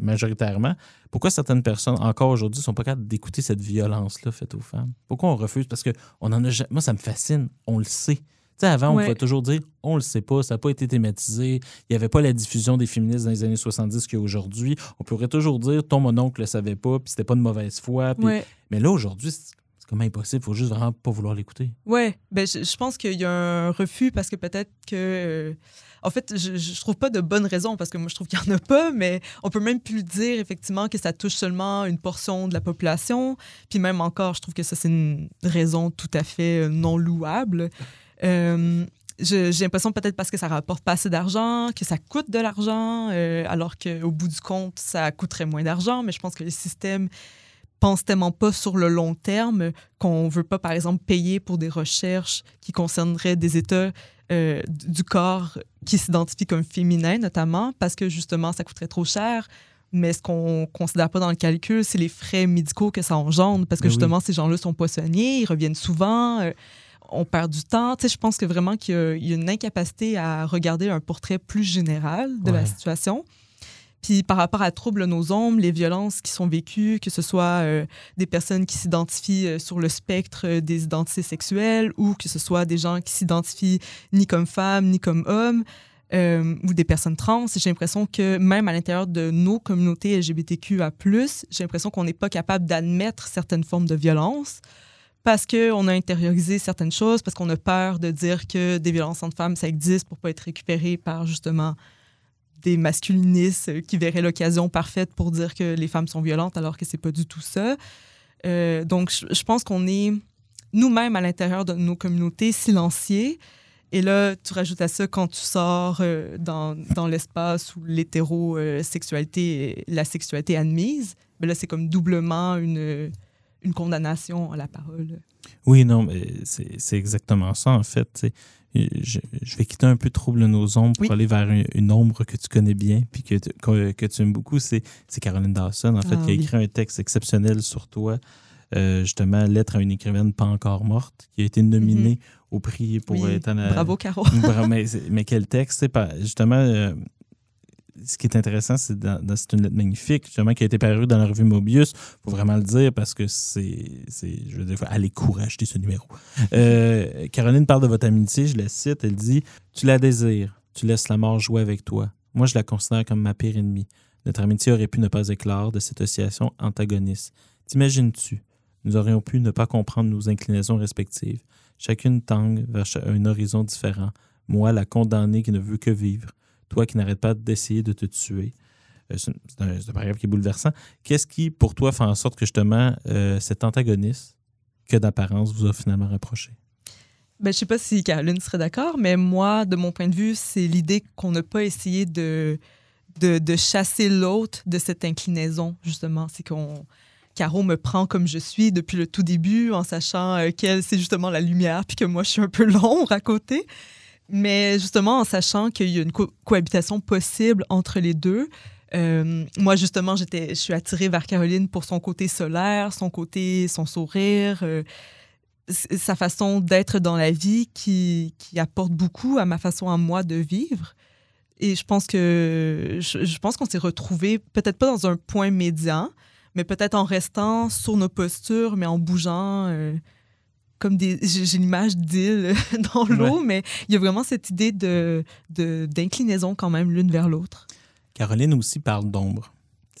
majoritairement. Pourquoi certaines personnes, encore aujourd'hui, sont pas capables d'écouter cette violence-là faite aux femmes? Pourquoi on refuse? Parce que on en a moi, ça me fascine. On le sait. Tu sais, avant, on Ouais. pouvait toujours dire on le sait pas, ça n'a pas été thématisé, il n'y avait pas la diffusion des féministes dans les années 70 qu'il y a aujourd'hui. On pourrait toujours dire ton mononcle le savait pas, puis c'était pas de mauvaise foi. Ouais. Mais là, aujourd'hui, c'est comme impossible. Faut juste vraiment pas vouloir l'écouter. Ouais, ben je, pense qu'il y a un refus parce que peut-être que. euh, en fait, je, je trouve pas de bonnes raisons parce que moi je trouve qu'il y en a pas, mais on peut même plus dire effectivement que ça touche seulement une portion de la population. Puis même encore, je trouve que ça c'est une raison tout à fait euh, non louable. Euh, j'ai l'impression peut-être parce que ça rapporte pas assez d'argent, que ça coûte de l'argent, euh, alors qu'au bout du compte, ça coûterait moins d'argent. Mais je pense que le système pense tellement pas sur le long terme qu'on veut pas, par exemple, payer pour des recherches qui concerneraient des états euh, du corps qui s'identifient comme féminins, notamment, parce que justement, ça coûterait trop cher. Mais ce qu'on considère pas dans le calcul, c'est les frais médicaux que ça engendre, parce que Ben oui. justement, ces gens-là sont poissonniers, ils reviennent souvent, euh, on perd du temps. Tu sais, je pense que vraiment qu'il y a- il y, a une incapacité à regarder un portrait plus général de Ouais. la situation. Puis par rapport à troubles nos ombres, les violences qui sont vécues, que ce soit euh, des personnes qui s'identifient euh, sur le spectre euh, des identités sexuelles ou que ce soit des gens qui s'identifient ni comme femmes ni comme hommes euh, ou des personnes trans, j'ai l'impression que même à l'intérieur de nos communautés LGBTQA+, j'ai l'impression qu'on n'est pas capable d'admettre certaines formes de violence parce qu'on a intériorisé certaines choses, parce qu'on a peur de dire que des violences entre femmes, ça existe pour pas être récupéré par justement des masculinistes euh, qui verraient l'occasion parfaite pour dire que les femmes sont violentes alors que c'est pas du tout ça. Euh, donc, je, pense qu'on est nous-mêmes à l'intérieur de nos communautés silenciés. Et là, tu rajoutes à ça quand tu sors euh, dans, dans l'espace où l'hétérosexualité, la sexualité admise, ben là, c'est comme doublement une, une condamnation à la parole. Oui, non, mais c'est exactement ça, en fait. Je, je vais quitter un peu Trouble nos ombres pour aller vers une, une ombre que tu connais bien puis que, tu- que, que tu aimes beaucoup. C'est c'est Caroline Dawson, en fait, Ah qui a oui. écrit un texte exceptionnel sur toi. euh, justement, Lettre à une écrivaine pas encore morte, qui a été nominée au prix pour Mhm. Oui, être en, Bravo, Caro. Mais, mais quel texte, c'est pas justement euh, ce qui est intéressant, c'est dans, dans- c'est une lettre magnifique, justement, qui a été parue dans la revue Mobius. faut vraiment le dire parce que c'est, je veux dire, allez courage acheter ce numéro. Euh, (laughs) Caroline parle de votre amitié, je la cite, elle dit Tu la désires, tu laisses la mort jouer avec toi. Moi, je la considère comme ma pire ennemie. Notre amitié aurait pu ne pas éclore de cette oscillation antagoniste. T'imagines-tu? Nous aurions pu ne pas comprendre nos inclinaisons respectives. Chacune tangue vers un horizon différent. Moi, la condamnée qui ne veut que vivre. Toi qui n'arrêtes pas d'essayer de te tuer. Euh, c'est un, un paragraphe qui est bouleversant. Qu'est-ce qui, pour toi, fait en sorte que justement euh, cet antagoniste, que d'apparence, vous a finalement reproché? Ben, je sais pas si Caroline serait d'accord, mais moi, de mon point de vue, c'est l'idée qu'on n'a pas essayé de, de, de chasser l'autre de cette inclinaison, justement. C'est qu'on. Caro me prend comme je suis depuis le tout début, en sachant euh, qu'elle, c'est justement la lumière, puis que moi, je suis un peu (laughs) l'ombre à côté. Mais justement, en sachant qu'il y a une co- cohabitation possible entre les deux, euh, moi, justement, je suis attirée vers Caroline pour son côté solaire, son côté, son sourire, euh, sa façon d'être dans la vie qui, qui apporte beaucoup à ma façon à moi de vivre. Et je pense que je, je pense qu'on s'est retrouvés peut-être pas dans un point médian, mais peut-être en restant sur nos postures, mais en bougeant euh, comme des. J'ai l'image d'île (laughs) dans l'eau, mais il y a vraiment cette idée de de- d'inclinaison quand même l'une vers l'autre. Caroline aussi parle d'ombre.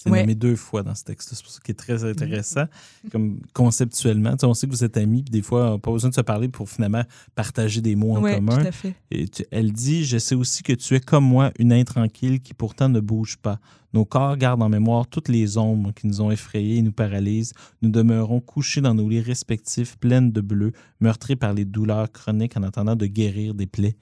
C'est Ouais. nommé deux fois dans ce texte. C'est pour ça qui est très intéressant. Comme conceptuellement, Tu sais, on sait que vous êtes amis, puis des fois, on n'a pas besoin de se parler pour finalement partager des mots en commun. tout à fait. Et tu- elle dit Je sais aussi que tu es comme moi, une intranquille qui pourtant ne bouge pas. Nos corps gardent en mémoire toutes les ombres qui nous ont effrayés et nous paralysent. Nous demeurons couchés dans nos lits respectifs, pleines de bleu, meurtris par les douleurs chroniques en attendant de guérir des plaies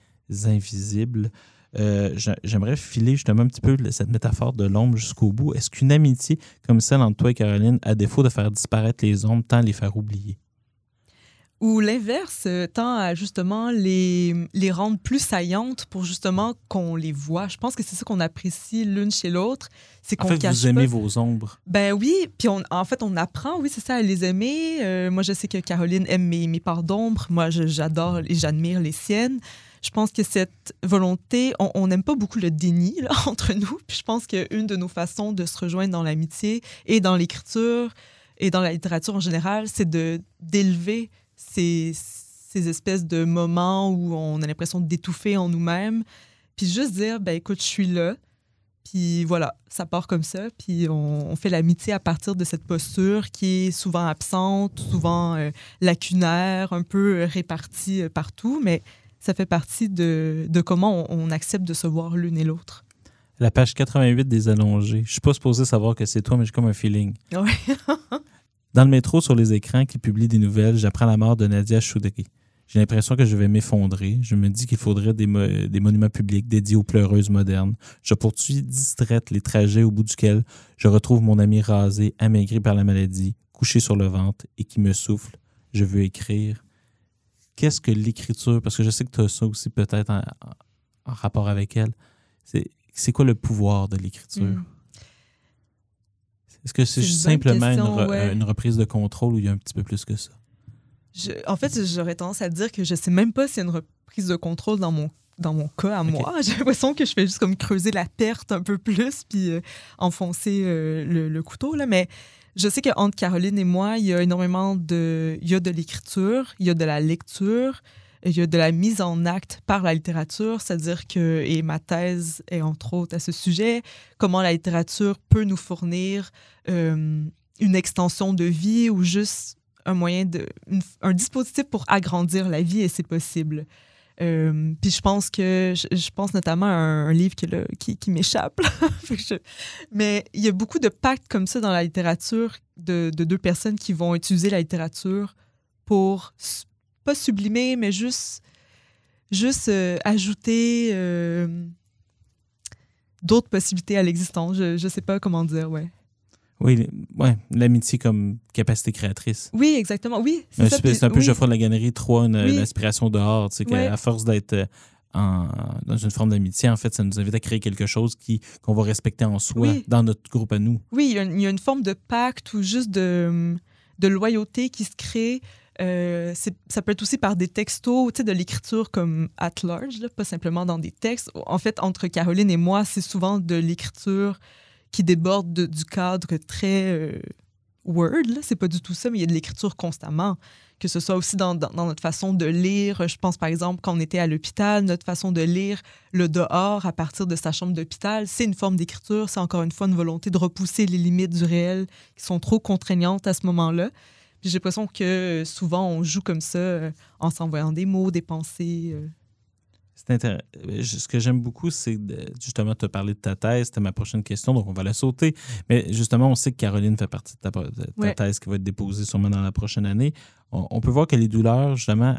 invisibles. Euh, j'a- J'aimerais filer justement un petit peu cette métaphore de l'ombre jusqu'au bout. Est-ce qu'une amitié comme celle entre toi et Caroline, à défaut de faire disparaître les ombres, tend à les faire oublier? Ou l'inverse euh, tend à justement les, les rendre plus saillantes pour justement qu'on les voit. Je pense que c'est ça qu'on apprécie l'une chez l'autre. C'est En qu'on fait, cache vous aimez pas. vos ombres. Ben oui, puis on, en fait, on apprend, oui, c'est ça, à les aimer. Euh, moi, je sais que Caroline aime mes, mes parts d'ombre. Moi, j'adore et j'admire les siennes. Je pense que cette volonté, on- n'aime pas beaucoup le déni (laughs) entre nous. Puis je pense qu'une de nos façons de se rejoindre dans l'amitié et dans l'écriture et dans la littérature en général, c'est d'élever ces, ces espèces de moments où on a l'impression d'étouffer en nous-mêmes. Puis juste dire, ben écoute, je suis là. Puis voilà, ça part comme ça. Puis on, on fait l'amitié à partir de cette posture qui est souvent absente, souvent euh, lacunaire, un peu euh, répartie euh, partout. Mais ça fait partie de, de comment on, on accepte de se voir l'une et l'autre. La page 88 des allongés. Je suis pas supposé savoir que c'est toi, mais j'ai comme un feeling. (laughs) Dans le métro, sur les écrans qui publient des nouvelles, j'apprends la mort de Nadia Choudry. J'ai l'impression que je vais m'effondrer. Je me dis qu'il faudrait des, mo- des monuments publics dédiés aux pleureuses modernes. Je poursuis distraite les trajets au bout duquel je retrouve mon ami rasé, amaigri par la maladie, couché sur le ventre et qui me souffle. Je veux écrire. Qu'est-ce que l'écriture? Parce que je sais que tu as ça aussi peut-être en, rapport avec elle. C'est c'est quoi le pouvoir de l'écriture? Mm. Est-ce que c'est C'est simplement une, question, re- ouais. une reprise de contrôle ou il y a un petit peu plus que ça? Je- en fait, j'aurais tendance à dire que je sais même pas s'il y a une reprise de contrôle dans mon dans mon cas à moi. (laughs) J'ai l'impression que je fais juste comme creuser la perte un peu plus puis euh, enfoncer euh, le, le couteau là. Mais je sais qu'entre Caroline et moi, il y a énormément de il y a de l'écriture, il y a de la lecture, il y a de la mise en acte par la littérature, c'est-à-dire que et ma thèse est entre autres à ce sujet, comment la littérature peut nous fournir euh, une extension de vie ou juste un moyen de un dispositif pour agrandir la vie et c'est possible. Euh, puis je pense que je, pense notamment à un, livre qui, m'échappe. (laughs) Mais il y a beaucoup de pactes comme ça dans la littérature de, de deux personnes qui vont utiliser la littérature pour pas sublimer, mais juste juste euh, ajouter euh, d'autres possibilités à l'existence. Je, je sais pas comment dire, ouais. Oui, ouais, l'amitié comme capacité créatrice. Oui, exactement. Oui, C'est ça. puis- c'est un peu oui. Geoffroy de la Gannerie 3, une, Oui. une aspiration dehors. Tu sais, Ouais. qu'à force d'être euh, en- dans une forme d'amitié, en fait, ça nous invite à créer quelque chose qui, qu'on va respecter en soi, Oui. dans notre groupe à nous. Oui, il y, a une, il y a une forme de pacte ou juste de, de loyauté qui se crée. Euh, ça peut être aussi par des textos, tu sais, de l'écriture comme at large, là, pas simplement dans des textes. En fait, entre Caroline et moi, c'est souvent de l'écriture qui déborde de- du cadre très euh, word. C'est pas du tout ça, mais il y a de l'écriture constamment. Que ce soit aussi dans, notre façon de lire. Je pense, par exemple, quand on était à l'hôpital, notre façon de lire le dehors à partir de sa chambre d'hôpital, c'est une forme d'écriture. C'est encore une fois une volonté de repousser les limites du réel qui sont trop contraignantes à ce moment-là. J'ai l'impression que souvent, on joue comme ça euh, en s'envoyant des mots, des pensées. euh. Euh, Ce que j'aime beaucoup, c'est justement te parler de ta thèse. C'était ma prochaine question, donc on va la sauter. Mais justement, on sait que Caroline fait partie de ta, de ta Ouais. thèse qui va être déposée sûrement dans la prochaine année. On, on peut voir que les douleurs, justement,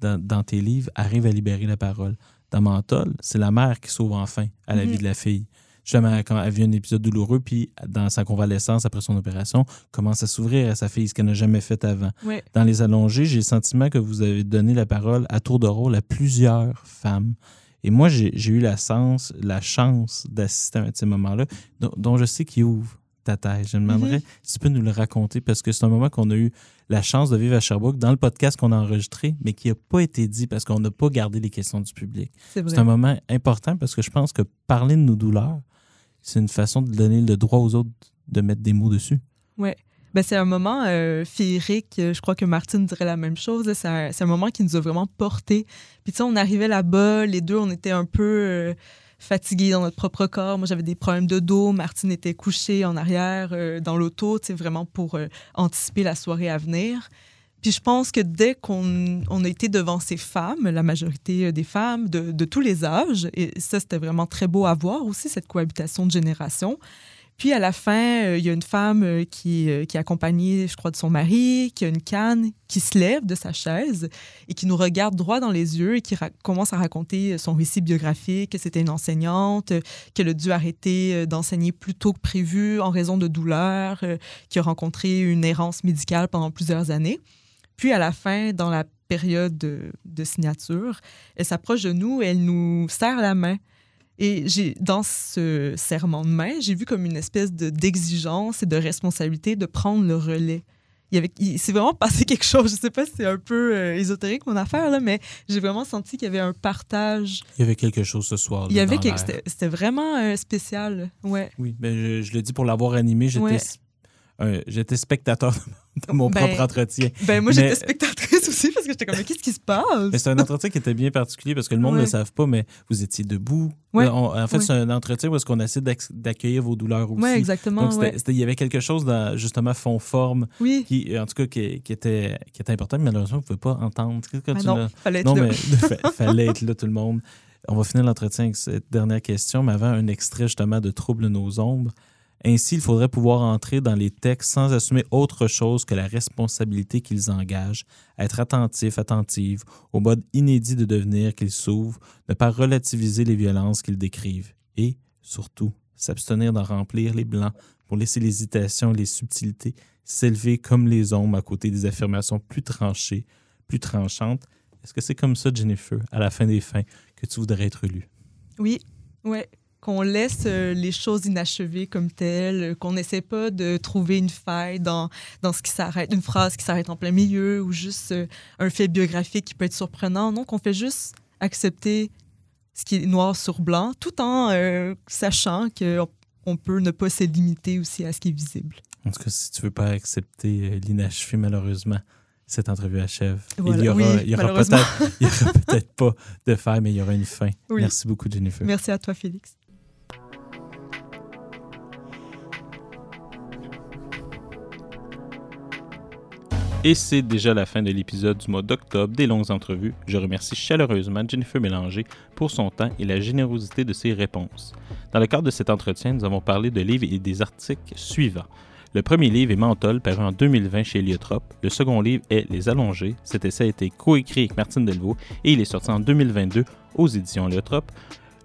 dans, dans tes livres arrive à libérer la parole. Dans Menthol, c'est la mère qui sauve enfin à la Mhm. vie de la fille. Justement, quand elle vit un épisode douloureux, puis dans sa convalescence après son opération, commence à s'ouvrir à sa fille, ce qu'elle n'a jamais fait avant. Ouais. Dans Les Allongés, j'ai le sentiment que vous avez donné la parole à tour de rôle à plusieurs femmes. Et moi, j'ai eu la chance, la chance d'assister à ces moments-là, dont, dont je sais qu'ils ouvrent ta tête. Je me demanderais Mhm. si tu peux nous le raconter, parce que c'est un moment qu'on a eu la chance de vivre à Sherbrooke dans le podcast qu'on a enregistré, mais qui n'a pas été dit parce qu'on n'a pas gardé les questions du public. C'est un moment important parce que je pense que parler de nos douleurs, c'est une façon de donner le droit aux autres de mettre des mots dessus. Ben, c'est un moment euh, féerique. Je crois que Martine dirait la même chose. C'est un, un moment qui nous a vraiment portés. Puis, tu sais, on arrivait là-bas, les deux, on était un peu euh, fatigués dans notre propre corps. Moi, j'avais des problèmes de dos. Martine était couchée en arrière euh, dans l'auto, tu sais, vraiment pour euh, anticiper la soirée à venir. Puis je pense que dès qu'on on a été devant ces femmes, la majorité euh, des femmes de, de tous les âges, et ça, c'était vraiment très beau à voir aussi, cette cohabitation de générations. Puis à la fin, euh, il y a une femme euh, qui, qui est accompagnée, je crois, de son mari, qui a une canne, qui se lève de sa chaise et qui nous regarde droit dans les yeux et qui commence à raconter son récit biographique, que c'était une enseignante, qu'elle a dû arrêter d'enseigner plus tôt que prévu en raison de douleurs, qui a rencontré une errance médicale pendant plusieurs années. Puis à la fin, dans la période de, de signature, elle s'approche de nous et elle nous serre la main. Et j'ai, dans ce serrement de main, j'ai vu comme une espèce de, d'exigence et de responsabilité de prendre le relais. Il y avait, il s'est vraiment passé (laughs) quelque chose. Je sais pas si c'est un peu euh, ésotérique mon affaire, là, mais j'ai vraiment senti qu'il y avait un partage. Il y avait quelque chose ce soir. Il y avait quelque, c'était, c'était vraiment euh, spécial. Ouais. Oui, ben je, je le dis pour l'avoir animé, j'étais Ouais. euh, j'étais spectateur de mon Ben, propre entretien. Ben moi, j'étais spectatrice aussi parce que j'étais comme, qu'est-ce qui se passe? Mais c'est un entretien qui était bien particulier parce que le monde ne Ouais. le savent pas, mais vous étiez debout. Ouais. Euh, on- en fait, Ouais. c'est un entretien où est-ce qu'on essaie d'acc- d'accueillir vos douleurs aussi. Oui, exactement. Donc, il y avait quelque chose dans, justement, fond-forme, Oui. qui, en tout cas, qui, qui était, qui était important, mais malheureusement, vous ne pouvez pas entendre. Quand Ah tu non, fallait être Non, là. mais il (laughs) fallait être là, tout le monde. On va finir l'entretien avec cette dernière question, mais avant, un extrait justement de Trouble nos ombres. Ainsi, il faudrait pouvoir entrer dans les textes sans assumer autre chose que la responsabilité qu'ils engagent, être attentif, attentive au mode inédit de devenir qu'ils s'ouvrent, ne pas relativiser les violences qu'ils décrivent et, surtout, s'abstenir d'en remplir les blancs pour laisser l'hésitation et les subtilités s'élever comme les ombres à côté des affirmations plus tranchées, plus tranchantes. Est-ce que c'est comme ça, Jennifer, à la fin des fins, que tu voudrais être lu? Oui, ouais. Qu'on laisse euh, les choses inachevées comme telles, euh, qu'on n'essaie pas de trouver une faille dans, dans ce qui s'arrête, une phrase qui s'arrête en plein milieu ou juste euh, un fait biographique qui peut être surprenant. Non, qu'on fait juste accepter ce qui est noir sur blanc tout en euh, sachant qu'on on peut ne pas se limiter aussi à ce qui est visible. En tout cas, si tu veux pas accepter l'inachevé, malheureusement, cette entrevue achève. Voilà. Il y aura, Oui, il y aura malheureusement. peut-être pas de fin, mais il y aura une fin. Oui. Merci beaucoup, Jennifer. Merci à toi, Félix. Et c'est déjà la fin de l'épisode du mois d'octobre des longues entrevues. Je remercie chaleureusement Jennifer Mélanger pour son temps et la générosité de ses réponses. Dans le cadre de cet entretien, nous avons parlé de livres et des articles suivants. Le premier livre est Menthol, paru en 2020 chez Heliotrope. Le second livre est Les Allongés. Cet essai a été coécrit avec Martine Delvaux et il est sorti en 2022 aux éditions Heliotrope.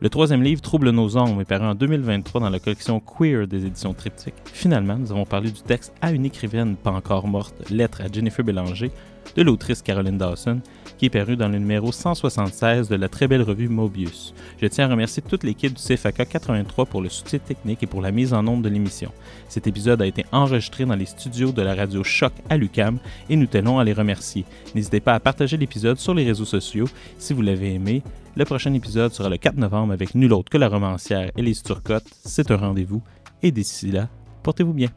Le troisième livre, Trouble nos ombres, est paru en 2023 dans la collection Queer des éditions Triptyque. Finalement, nous avons parlé du texte à une écrivaine pas encore morte, Lettre à Jennifer Bélanger, de l'autrice Caroline Dawson, qui est paru dans le numéro 176 de la très belle revue Mobius. Je tiens à remercier toute l'équipe du CFAK 83 pour le soutien technique et pour la mise en ombre de l'émission. Cet épisode a été enregistré dans les studios de la radio Choc à Lucam et nous tenons à les remercier. N'hésitez pas à partager l'épisode sur les réseaux sociaux si vous l'avez aimé. Le prochain épisode sera le 4 novembre avec nul autre que la romancière Élise Turcotte. C'est un rendez-vous et d'ici là, portez-vous bien.